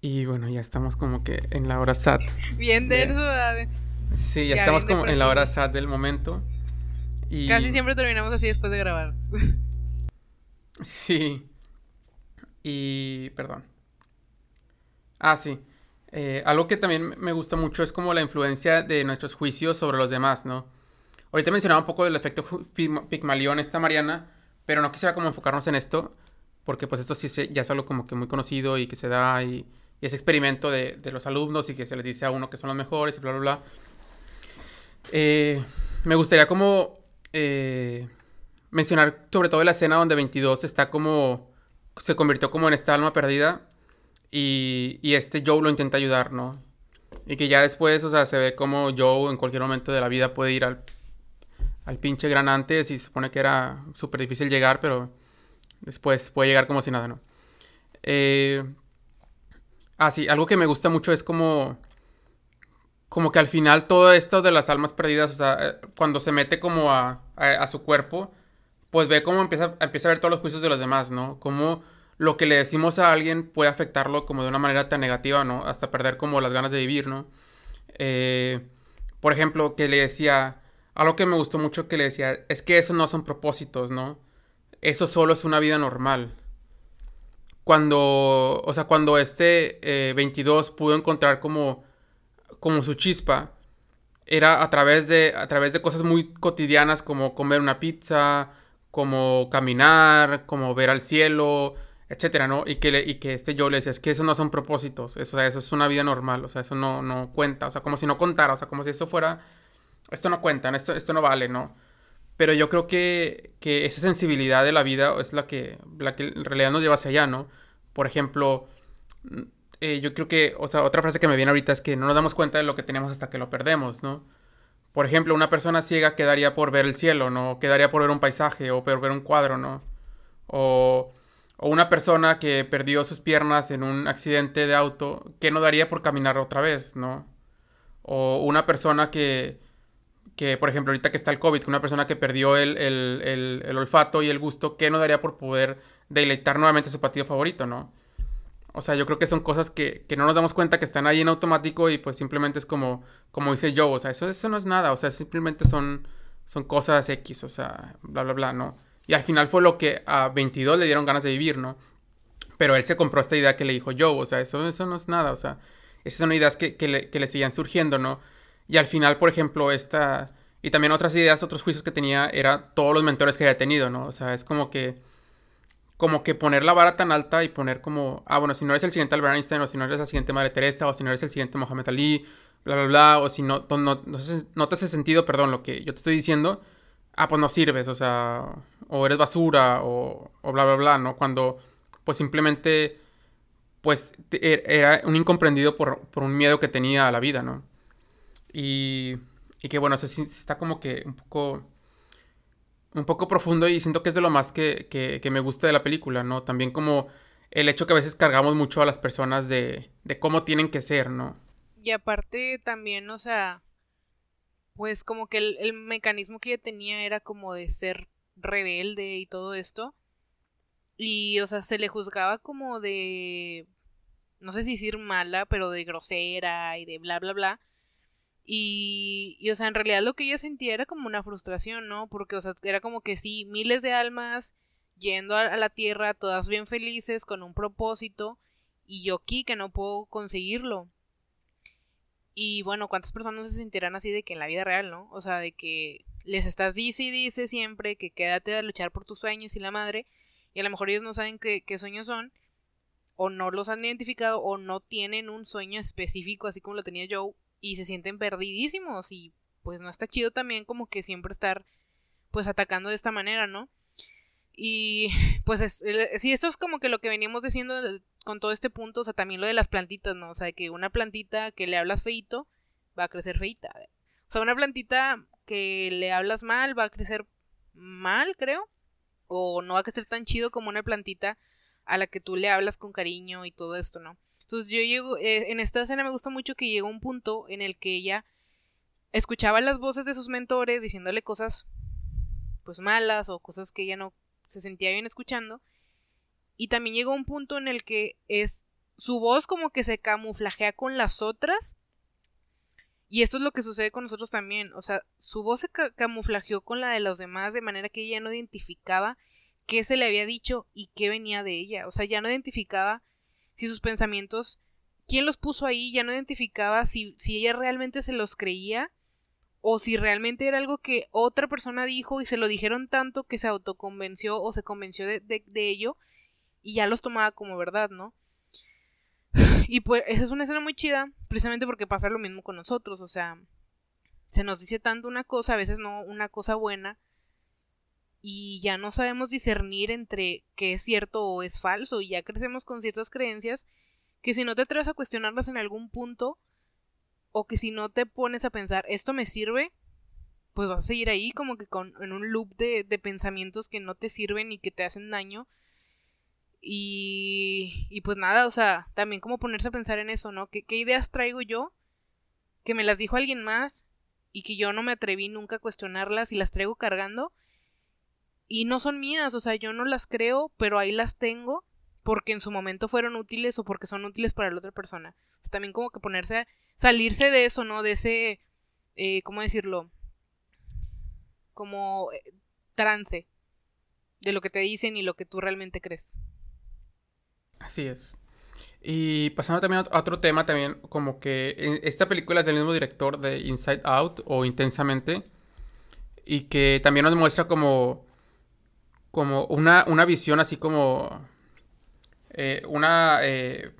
Y bueno, ya estamos como que en la hora SAT. Bien denso, Sí, ya, estamos como en la hora SAT del momento. Y... Casi siempre terminamos así después de grabar. sí. Y... perdón. Ah, sí. Eh, algo que también me gusta mucho es como la influencia de nuestros juicios sobre los demás, ¿no? Ahorita mencionaba un poco del efecto Pigmalión esta Mariana, pero no quisiera como enfocarnos en esto, porque pues esto sí ya es algo como que muy conocido y que se da y, ese experimento de, los alumnos y que se les dice a uno que son los mejores y bla, bla, bla. Eh, me gustaría como eh, mencionar sobre todo la escena donde 22 está como, se convirtió como en esta alma perdida y, este Joe lo intenta ayudar, ¿no? Y que ya después, o sea, se ve como Joe en cualquier momento de la vida puede ir al, al pinche gran antes y se supone que era súper difícil llegar, pero después puede llegar como si nada, ¿no? Eh, ah, sí, algo que me gusta mucho es como... Como que al final todo esto de las almas perdidas, o sea, eh, cuando se mete como a, a, su cuerpo, pues ve cómo empieza, empieza a ver todos los juicios de los demás, ¿no? Cómo lo que le decimos a alguien puede afectarlo como de una manera tan negativa, ¿no? Hasta perder como las ganas de vivir, ¿no? Eh, por ejemplo, que le decía, algo que me gustó mucho que le decía, es que eso no son propósitos, ¿no? Eso solo es una vida normal. Cuando, o sea, cuando este 22 eh, pudo encontrar como, como su chispa, era a través, de, a través de cosas muy cotidianas como comer una pizza, como caminar, como ver al cielo, etcétera, ¿no? Y que, y que este yo le decía, es que eso no son propósitos, eso, eso es una vida normal, o sea, eso no, no cuenta, o sea, como si no contara, o sea, como si esto fuera, esto no cuenta, esto, esto no vale, ¿no? Pero yo creo que, que esa sensibilidad de la vida es la que, la que en realidad nos lleva hacia allá, ¿no? Por ejemplo, mm, eh, yo creo que, o sea, otra frase que me viene ahorita es que no nos damos cuenta de lo que tenemos hasta que lo perdemos, ¿no? Por ejemplo, una persona ciega quedaría por ver el cielo, ¿no? Quedaría por ver un paisaje o por ver un cuadro, ¿no? O o una persona que perdió sus piernas en un accidente de auto, ¿qué no daría por caminar otra vez, no? O una persona que, que por ejemplo, ahorita que está el COVID, una persona que perdió el, el, el, olfato y el gusto, ¿qué no daría por poder deleitar nuevamente su partido favorito, no? O sea, yo creo que son cosas que, que, no nos damos cuenta que están ahí en automático y pues simplemente es como, como dice yo, o sea, eso, eso no es nada, o sea, simplemente son, son cosas X, o sea, bla, bla, bla, ¿no? Y al final fue lo que a 22 le dieron ganas de vivir, ¿no? Pero él se compró esta idea que le dijo yo, o sea, eso, eso no es nada, o sea, esas son ideas que, que, le, que le seguían surgiendo, ¿no? Y al final, por ejemplo, esta... Y también otras ideas, otros juicios que tenía, era todos los mentores que había tenido, ¿no? O sea, es como que... Como que poner la vara tan alta y poner como... Ah, bueno, si no eres el siguiente Albert Einstein, o si no eres la siguiente Madre Teresa, o si no eres el siguiente Mohamed Ali, bla, bla, bla, o si no, no, no, no te hace sentido, perdón, lo que yo te estoy diciendo, ah, pues no sirves, o sea, o eres basura, o, o bla, bla, bla, ¿no? Cuando, pues simplemente, pues e, era un incomprendido por, por un miedo que tenía a la vida, ¿no? Y, y que bueno, eso sí está como que un poco, un poco profundo y siento que es de lo más que, que, que me gusta de la película, ¿no? También como el hecho que a veces cargamos mucho a las personas de, de cómo tienen que ser, ¿no? Y aparte también, o sea, pues como que el, mecanismo que ella tenía era como de ser rebelde y todo esto. Y, o sea, se le juzgaba como de, no sé si decir mala, pero de grosera y de bla, bla, bla. Y, y, o sea, en realidad lo que ella sentía era como una frustración, ¿no? Porque, o sea, era como que sí, miles de almas yendo a la tierra, todas bien felices, con un propósito, y yo aquí que no puedo conseguirlo. Y bueno, ¿cuántas personas se sentirán así de que en la vida real, ¿no? O sea, de que les estás dice y dice siempre que quédate a luchar por tus sueños y la madre, y a lo mejor ellos no saben qué, qué sueños son, o no los han identificado, o no tienen un sueño específico así como lo tenía Joe, y se sienten perdidísimos, y pues no está chido también como que siempre estar pues atacando de esta manera, ¿no? Y pues es, sí, esto es como que lo que veníamos diciendo con todo este punto, o sea, también lo de las plantitas, ¿no? O sea, que una plantita que le hablas feito va a crecer feita. O sea, una plantita que le hablas mal va a crecer mal, creo. O no va a crecer tan chido como una plantita a la que tú le hablas con cariño y todo esto, ¿no? Entonces yo llego, eh, en esta escena me gusta mucho que llegó un punto en el que ella escuchaba las voces de sus mentores diciéndole cosas pues malas o cosas que ella no se sentía bien escuchando y también llegó un punto en el que es su voz como que se camuflajea con las otras. Y esto es lo que sucede con nosotros también. O sea, su voz se camuflajeó con la de los demás de manera que ella no identificaba qué se le había dicho y qué venía de ella. O sea, ya no identificaba si sus pensamientos, quién los puso ahí, ya no identificaba si, si ella realmente se los creía o si realmente era algo que otra persona dijo y se lo dijeron tanto que se autoconvenció o se convenció de, ello y ya los tomaba como verdad, ¿no? Y pues esa es una escena muy chida, precisamente porque pasa lo mismo con nosotros, o sea, se nos dice tanto una cosa, a veces no una cosa buena, y ya no sabemos discernir entre qué es cierto o es falso, y ya crecemos con ciertas creencias que si no te atreves a cuestionarlas en algún punto, o que si no te pones a pensar, esto me sirve, pues vas a seguir ahí como que con, en un loop de, de pensamientos que no te sirven y que te hacen daño, y, y pues nada, o sea, también como ponerse a pensar en eso, ¿no? ¿Qué, ¿Qué ideas traigo yo? Que me las dijo alguien más y que yo no me atreví nunca a cuestionarlas y las traigo cargando. Y no son mías, o sea, yo no las creo, pero ahí las tengo porque en su momento fueron útiles o porque son útiles para la otra persona. También como que ponerse, a, salirse de eso, ¿no? De ese, eh, ¿cómo decirlo? Como eh, trance de lo que te dicen y lo que tú realmente crees. Así es. Y pasando también a otro tema, también como que esta película es del mismo director de Inside Out o Intensamente. Y que también nos muestra como, como una, una visión así como... Eh, una, eh,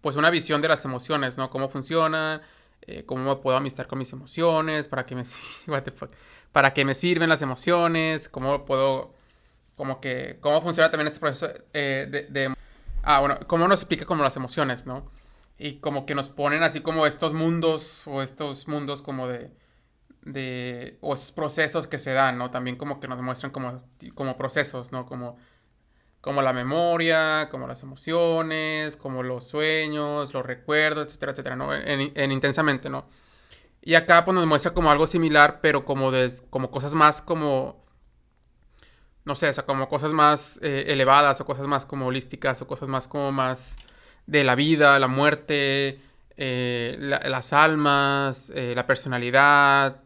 pues una visión de las emociones, ¿no? Cómo funcionan, eh, cómo puedo amistar con mis emociones, para qué me, para qué me sirven las emociones, cómo puedo, como que, cómo funciona también este proceso de, de Ah, bueno, cómo nos explica como las emociones, ¿no? Y como que nos ponen así como estos mundos o estos mundos como de, de o esos procesos que se dan, ¿no? También como que nos muestran como, como procesos, ¿no? Como, como la memoria, como las emociones, como los sueños, los recuerdos, etcétera, etcétera, ¿no? En, en intensamente, ¿no? Y acá pues nos muestra como algo similar, pero como, de, como cosas más como no sé, o sea, como cosas más eh, elevadas o cosas más como holísticas o cosas más como más de la vida, la muerte, eh, las almas, eh, la personalidad,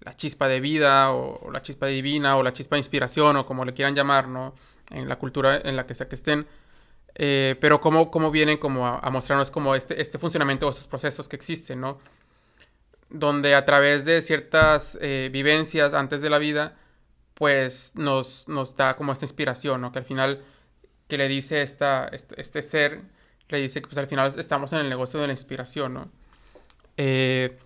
la chispa de vida o, la chispa divina o la chispa de inspiración o como le quieran llamar, ¿no? En la cultura en la que sea que estén. pero cómo, cómo, vienen como a, mostrarnos como este, este funcionamiento o estos procesos que existen, ¿no? Donde a través de ciertas vivencias antes de la vida, pues nos, nos da como esta inspiración, ¿no? Que al final, que le dice esta, este, este, ser, le dice que pues al final estamos en el negocio de la inspiración, ¿no? Eh,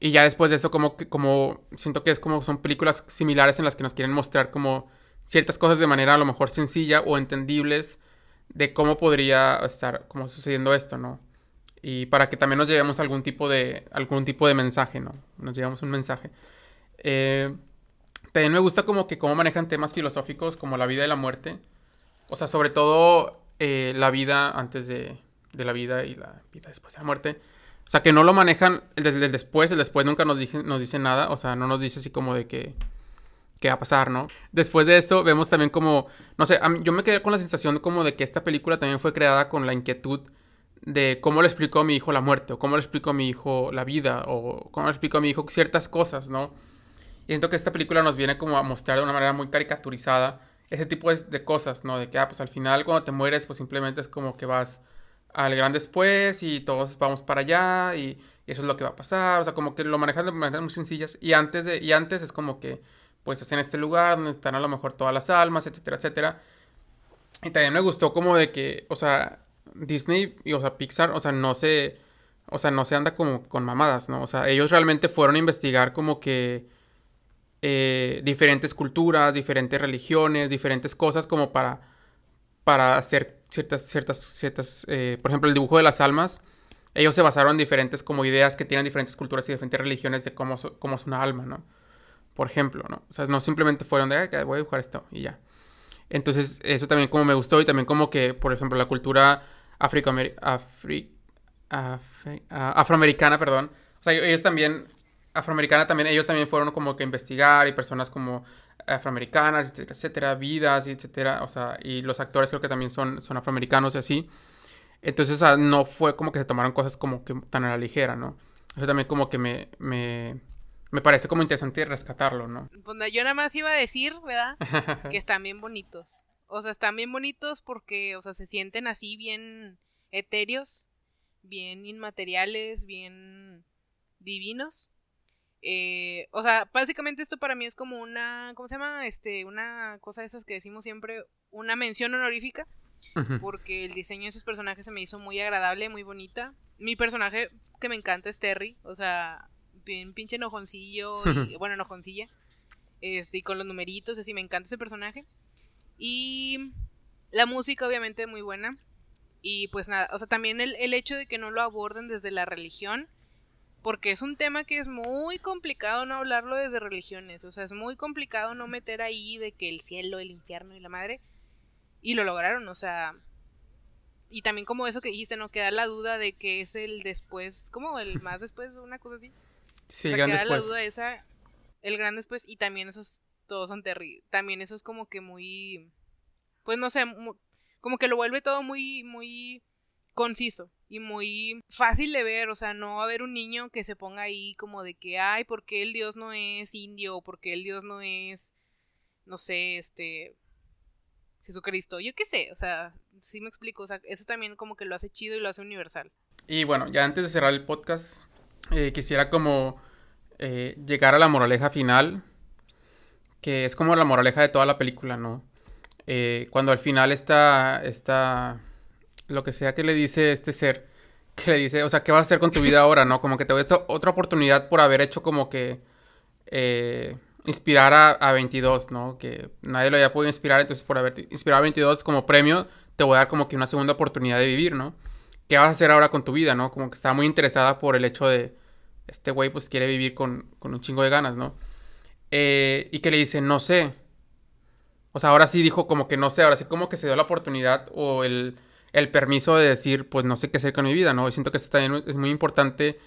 y ya después de eso, como, como siento que es como son películas similares en las que nos quieren mostrar como ciertas cosas de manera a lo mejor sencilla o entendibles de cómo podría estar como sucediendo esto, ¿no? Y para que también nos llevemos algún tipo de, algún tipo de mensaje, ¿no? Nos llevamos un mensaje. Eh, también me gusta como que cómo manejan temas filosóficos como la vida y la muerte. O sea, sobre todo eh, la vida antes de, la vida y la vida después de la muerte. O sea, que no lo manejan desde el, después, el después nunca nos, dice, nos dice nada. O sea, no nos dice así como de que qué va a pasar, ¿no? Después de esto vemos también como, no sé, yo me quedé con la sensación como de que esta película también fue creada con la inquietud de cómo le explico a mi hijo la muerte, o cómo le explico a mi hijo la vida, o cómo le explico a mi hijo ciertas cosas, ¿no? Y siento que esta película nos viene como a mostrar de una manera muy caricaturizada ese tipo de, cosas, ¿no? De que, ah, pues al final cuando te mueres, pues simplemente es como que vas al gran después y todos vamos para allá y, eso es lo que va a pasar. O sea, como que lo manejan de maneras muy sencillas. Y antes, de, y antes es como que, pues es en este lugar donde están a lo mejor todas las almas, etcétera, etcétera. Y también me gustó como de que, o sea, Disney y, o sea, Pixar, o sea, no se, o sea, no se anda como con mamadas, ¿no? O sea, ellos realmente fueron a investigar como que eh, diferentes culturas, diferentes religiones, diferentes cosas como para, para hacer ciertas, ciertas, ciertas, eh, por ejemplo, el dibujo de las almas. Ellos se basaron en diferentes como ideas que tienen diferentes culturas y diferentes religiones de cómo, cómo es una alma, ¿no? Por ejemplo, ¿no? O sea, no simplemente fueron de, ah, voy a dibujar esto y ya. Entonces, eso también como me gustó y también como que, por ejemplo, la cultura afroamericana, perdón. O sea, ellos también afroamericana también, ellos también fueron como que investigar y personas como afroamericanas, etcétera, etcétera, vidas, etcétera, o sea, y los actores creo que también son, son afroamericanos y así. Entonces, o sea, no fue como que se tomaron cosas como que tan a la ligera, ¿no? Eso también como que me, me, me parece como interesante rescatarlo, ¿no? Pues yo nada más iba a decir, ¿verdad? que están bien bonitos. O sea, están bien bonitos porque, o sea, se sienten así bien etéreos, bien inmateriales, bien divinos. Eh, o sea, básicamente esto para mí es como una, ¿cómo se llama? Este, una cosa de esas que decimos siempre, una mención honorífica, porque el diseño de esos personajes se me hizo muy agradable, muy bonita. Mi personaje que me encanta es Terry, o sea, bien pinche enojoncillo, y, bueno, enojoncilla, este, y con los numeritos, así me encanta ese personaje. Y la música obviamente muy buena. Y pues nada, o sea, también el, el hecho de que no lo aborden desde la religión, porque es un tema que es muy complicado no hablarlo desde religiones, o sea, es muy complicado no meter ahí de que el cielo, el infierno y la madre, y lo lograron, o sea, y también como eso que dijiste, ¿no? Queda la duda de que es el después, como el más después, una cosa así. Sí, o sea, queda la duda esa, el gran después, y también esos, todos son terribles, también eso es como que muy, pues no sé, como que lo vuelve todo muy, muy conciso y muy fácil de ver, o sea, no va a haber un niño que se ponga ahí como de que, ay, ¿por qué el dios no es indio? ¿Por qué el dios no es, no sé, este, Jesucristo? Yo qué sé, o sea, sí me explico, o sea, eso también como que lo hace chido y lo hace universal. Y bueno, ya antes de cerrar el podcast, eh, quisiera como eh, llegar a la moraleja final, que es como la moraleja de toda la película, ¿no? Eh, cuando al final está, está, lo que sea que le dice este ser, que le dice, o sea, ¿qué vas a hacer con tu vida ahora, no? Como que te voy a otra oportunidad por haber hecho como que eh, inspirar a, a, 22, ¿no? Que nadie lo haya podido inspirar, entonces por haber inspirado a 22 como premio, te voy a dar como que una segunda oportunidad de vivir, ¿no? ¿Qué vas a hacer ahora con tu vida, no? Como que estaba muy interesada por el hecho de, este güey pues quiere vivir con, con un chingo de ganas, ¿no? Eh, y que le dice, no sé, o sea, ahora sí dijo como que no sé, ahora sí como que se dio la oportunidad o el, permiso de decir, pues no sé qué hacer con mi vida, ¿no? Y siento que esto también es muy importante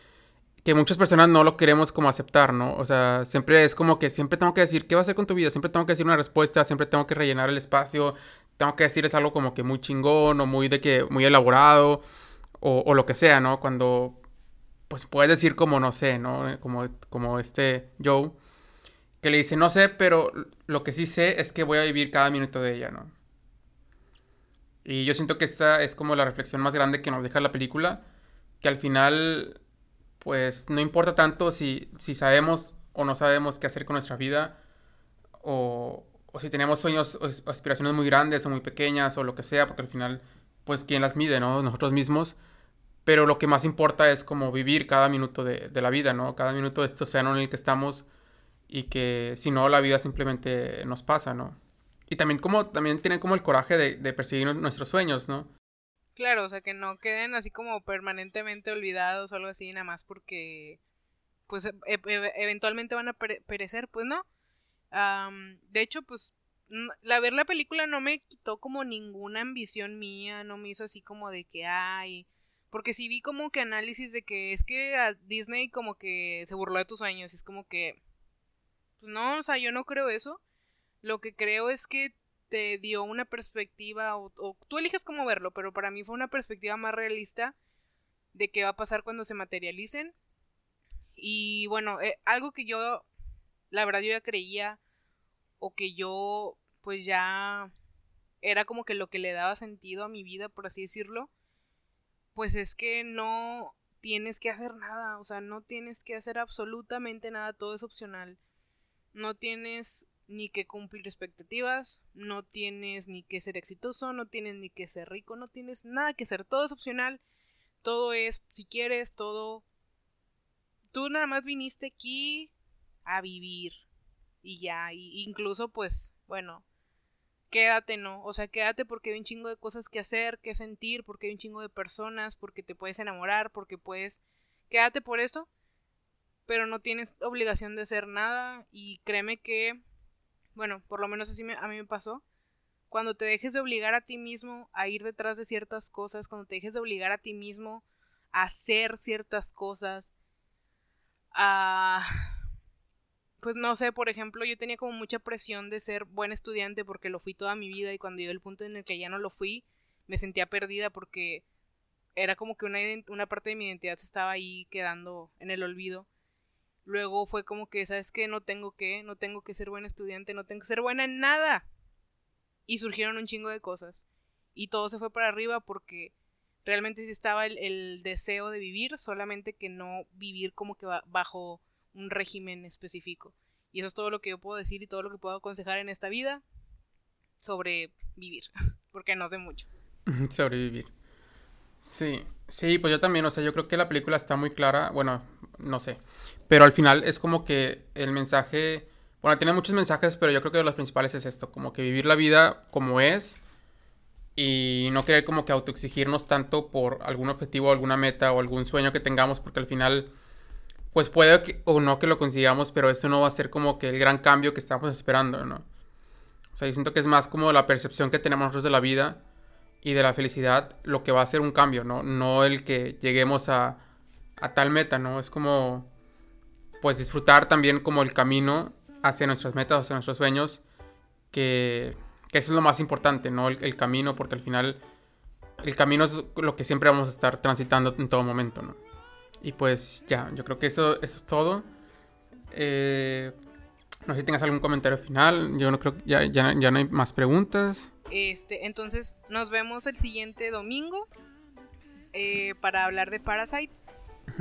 que muchas personas no lo queremos como aceptar, ¿no? O sea, siempre es como que siempre tengo que decir, ¿qué va a hacer con tu vida? Siempre tengo que decir una respuesta, siempre tengo que rellenar el espacio, tengo que decir es algo como que muy chingón o muy de que, muy elaborado o lo que sea, ¿no? Cuando, pues puedes decir como, no sé, ¿no? Como, como este Joe que le dice, no sé, pero lo que sí sé es que voy a vivir cada minuto de ella, ¿no? Y yo siento que esta es como la reflexión más grande que nos deja la película, que al final, pues no importa tanto si, si sabemos o no sabemos qué hacer con nuestra vida, o, o si tenemos sueños o aspiraciones muy grandes o muy pequeñas o lo que sea, porque al final, pues quién las mide, ¿no? Nosotros mismos. Pero lo que más importa es como vivir cada minuto de, de la vida, ¿no? Cada minuto de este océano en el que estamos y que si no la vida simplemente nos pasa, ¿no? Y también como también tienen como el coraje de, perseguir nuestros sueños, ¿no? Claro, o sea, que no queden así como permanentemente olvidados o algo así, nada más porque, pues, e, e, eventualmente van a perecer, pues no. de hecho, pues, la ver la película no me quitó como ninguna ambición mía, no me hizo así como de que, ay, porque sí vi como que análisis de que es que a Disney como que se burló de tus sueños, y es como que, no, o sea, yo no creo eso. Lo que creo es que te dio una perspectiva, o, tú eliges cómo verlo, pero para mí fue una perspectiva más realista de qué va a pasar cuando se materialicen. Y bueno, eh, algo que yo, la verdad, yo ya creía, o que yo, pues ya era como que lo que le daba sentido a mi vida, por así decirlo, pues es que no tienes que hacer nada, o sea, no tienes que hacer absolutamente nada, todo es opcional. No tienes ni que cumplir expectativas, no tienes ni que ser exitoso, no tienes ni que ser rico, no tienes nada que ser, todo es opcional, todo es, si quieres, todo... Tú nada más viniste aquí a vivir y ya, y incluso pues, bueno, quédate, ¿no? O sea, quédate porque hay un chingo de cosas que hacer, que sentir, porque hay un chingo de personas, porque te puedes enamorar, porque puedes... Quédate por eso pero no tienes obligación de hacer nada y créeme que, bueno, por lo menos así a mí me pasó, cuando te dejes de obligar a ti mismo a ir detrás de ciertas cosas, cuando te dejes de obligar a ti mismo a hacer ciertas cosas, a... Pues no sé, por ejemplo, yo tenía como mucha presión de ser buen estudiante porque lo fui toda mi vida y cuando llegó el punto en el que ya no lo fui, me sentía perdida porque era como que una, una parte de mi identidad se estaba ahí quedando en el olvido. Luego fue como que, ¿sabes qué? No tengo que, no tengo que ser buen estudiante, no tengo que ser buena en nada. Y surgieron un chingo de cosas. Y todo se fue para arriba porque realmente sí estaba el, deseo de vivir, solamente que no vivir como que bajo un régimen específico. Y eso es todo lo que yo puedo decir y todo lo que puedo aconsejar en esta vida sobre vivir, porque no sé mucho. Sobrevivir. Sí, sí, pues yo también, o sea, yo creo que la película está muy clara, bueno, no sé, pero al final es como que el mensaje, bueno, tiene muchos mensajes, pero yo creo que de los principales es esto, como que vivir la vida como es y no querer como que autoexigirnos tanto por algún objetivo, alguna meta o algún sueño que tengamos, porque al final, pues puede o no que lo consigamos, pero esto no va a ser como que el gran cambio que estamos esperando, ¿no? O sea, yo siento que es más como la percepción que tenemos nosotros de la vida y de la felicidad lo que va a hacer un cambio, ¿no? No el que lleguemos a, a tal meta, ¿no? Es como, pues disfrutar también como el camino hacia nuestras metas, hacia nuestros sueños, que que eso es lo más importante, ¿no? El, camino, porque al final el camino es lo que siempre vamos a estar transitando en todo momento, ¿no? Y pues ya, yo creo que eso, eso es todo. Eh, no sé si tengas algún comentario final. Yo no creo que ya, ya, ya, no hay más preguntas. Este, entonces nos vemos el siguiente domingo eh, para hablar de Parasite.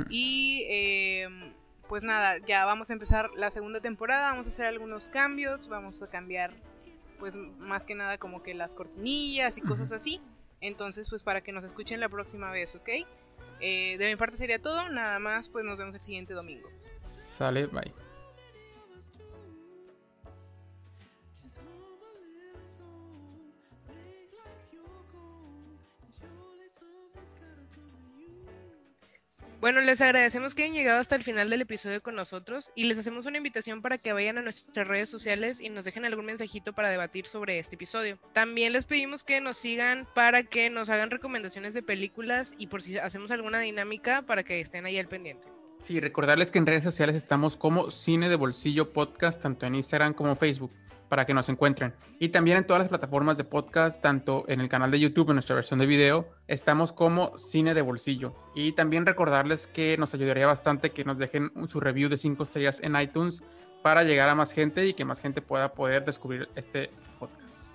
Y eh, pues nada, ya vamos a empezar la segunda temporada. Vamos a hacer algunos cambios. Vamos a cambiar pues más que nada como que las cortinillas y cosas así. Entonces, pues para que nos escuchen la próxima vez, ¿ok? Eh, de mi parte sería todo, nada más, pues nos vemos el siguiente domingo. Sale, bye. Bueno, les agradecemos que hayan llegado hasta el final del episodio con nosotros y les hacemos una invitación para que vayan a nuestras redes sociales y nos dejen algún mensajito para debatir sobre este episodio. También les pedimos que nos sigan para que nos hagan recomendaciones de películas y por si hacemos alguna dinámica para que estén ahí al pendiente. Sí, recordarles que en redes sociales estamos como Cine de Bolsillo Podcast, tanto en Instagram como Facebook para que nos encuentren. Y también en todas las plataformas de podcast, tanto en el canal de YouTube, en nuestra versión de video, estamos como Cine de Bolsillo. Y también recordarles que nos ayudaría bastante que nos dejen su review de 5 estrellas en iTunes para llegar a más gente y que más gente pueda poder descubrir este podcast.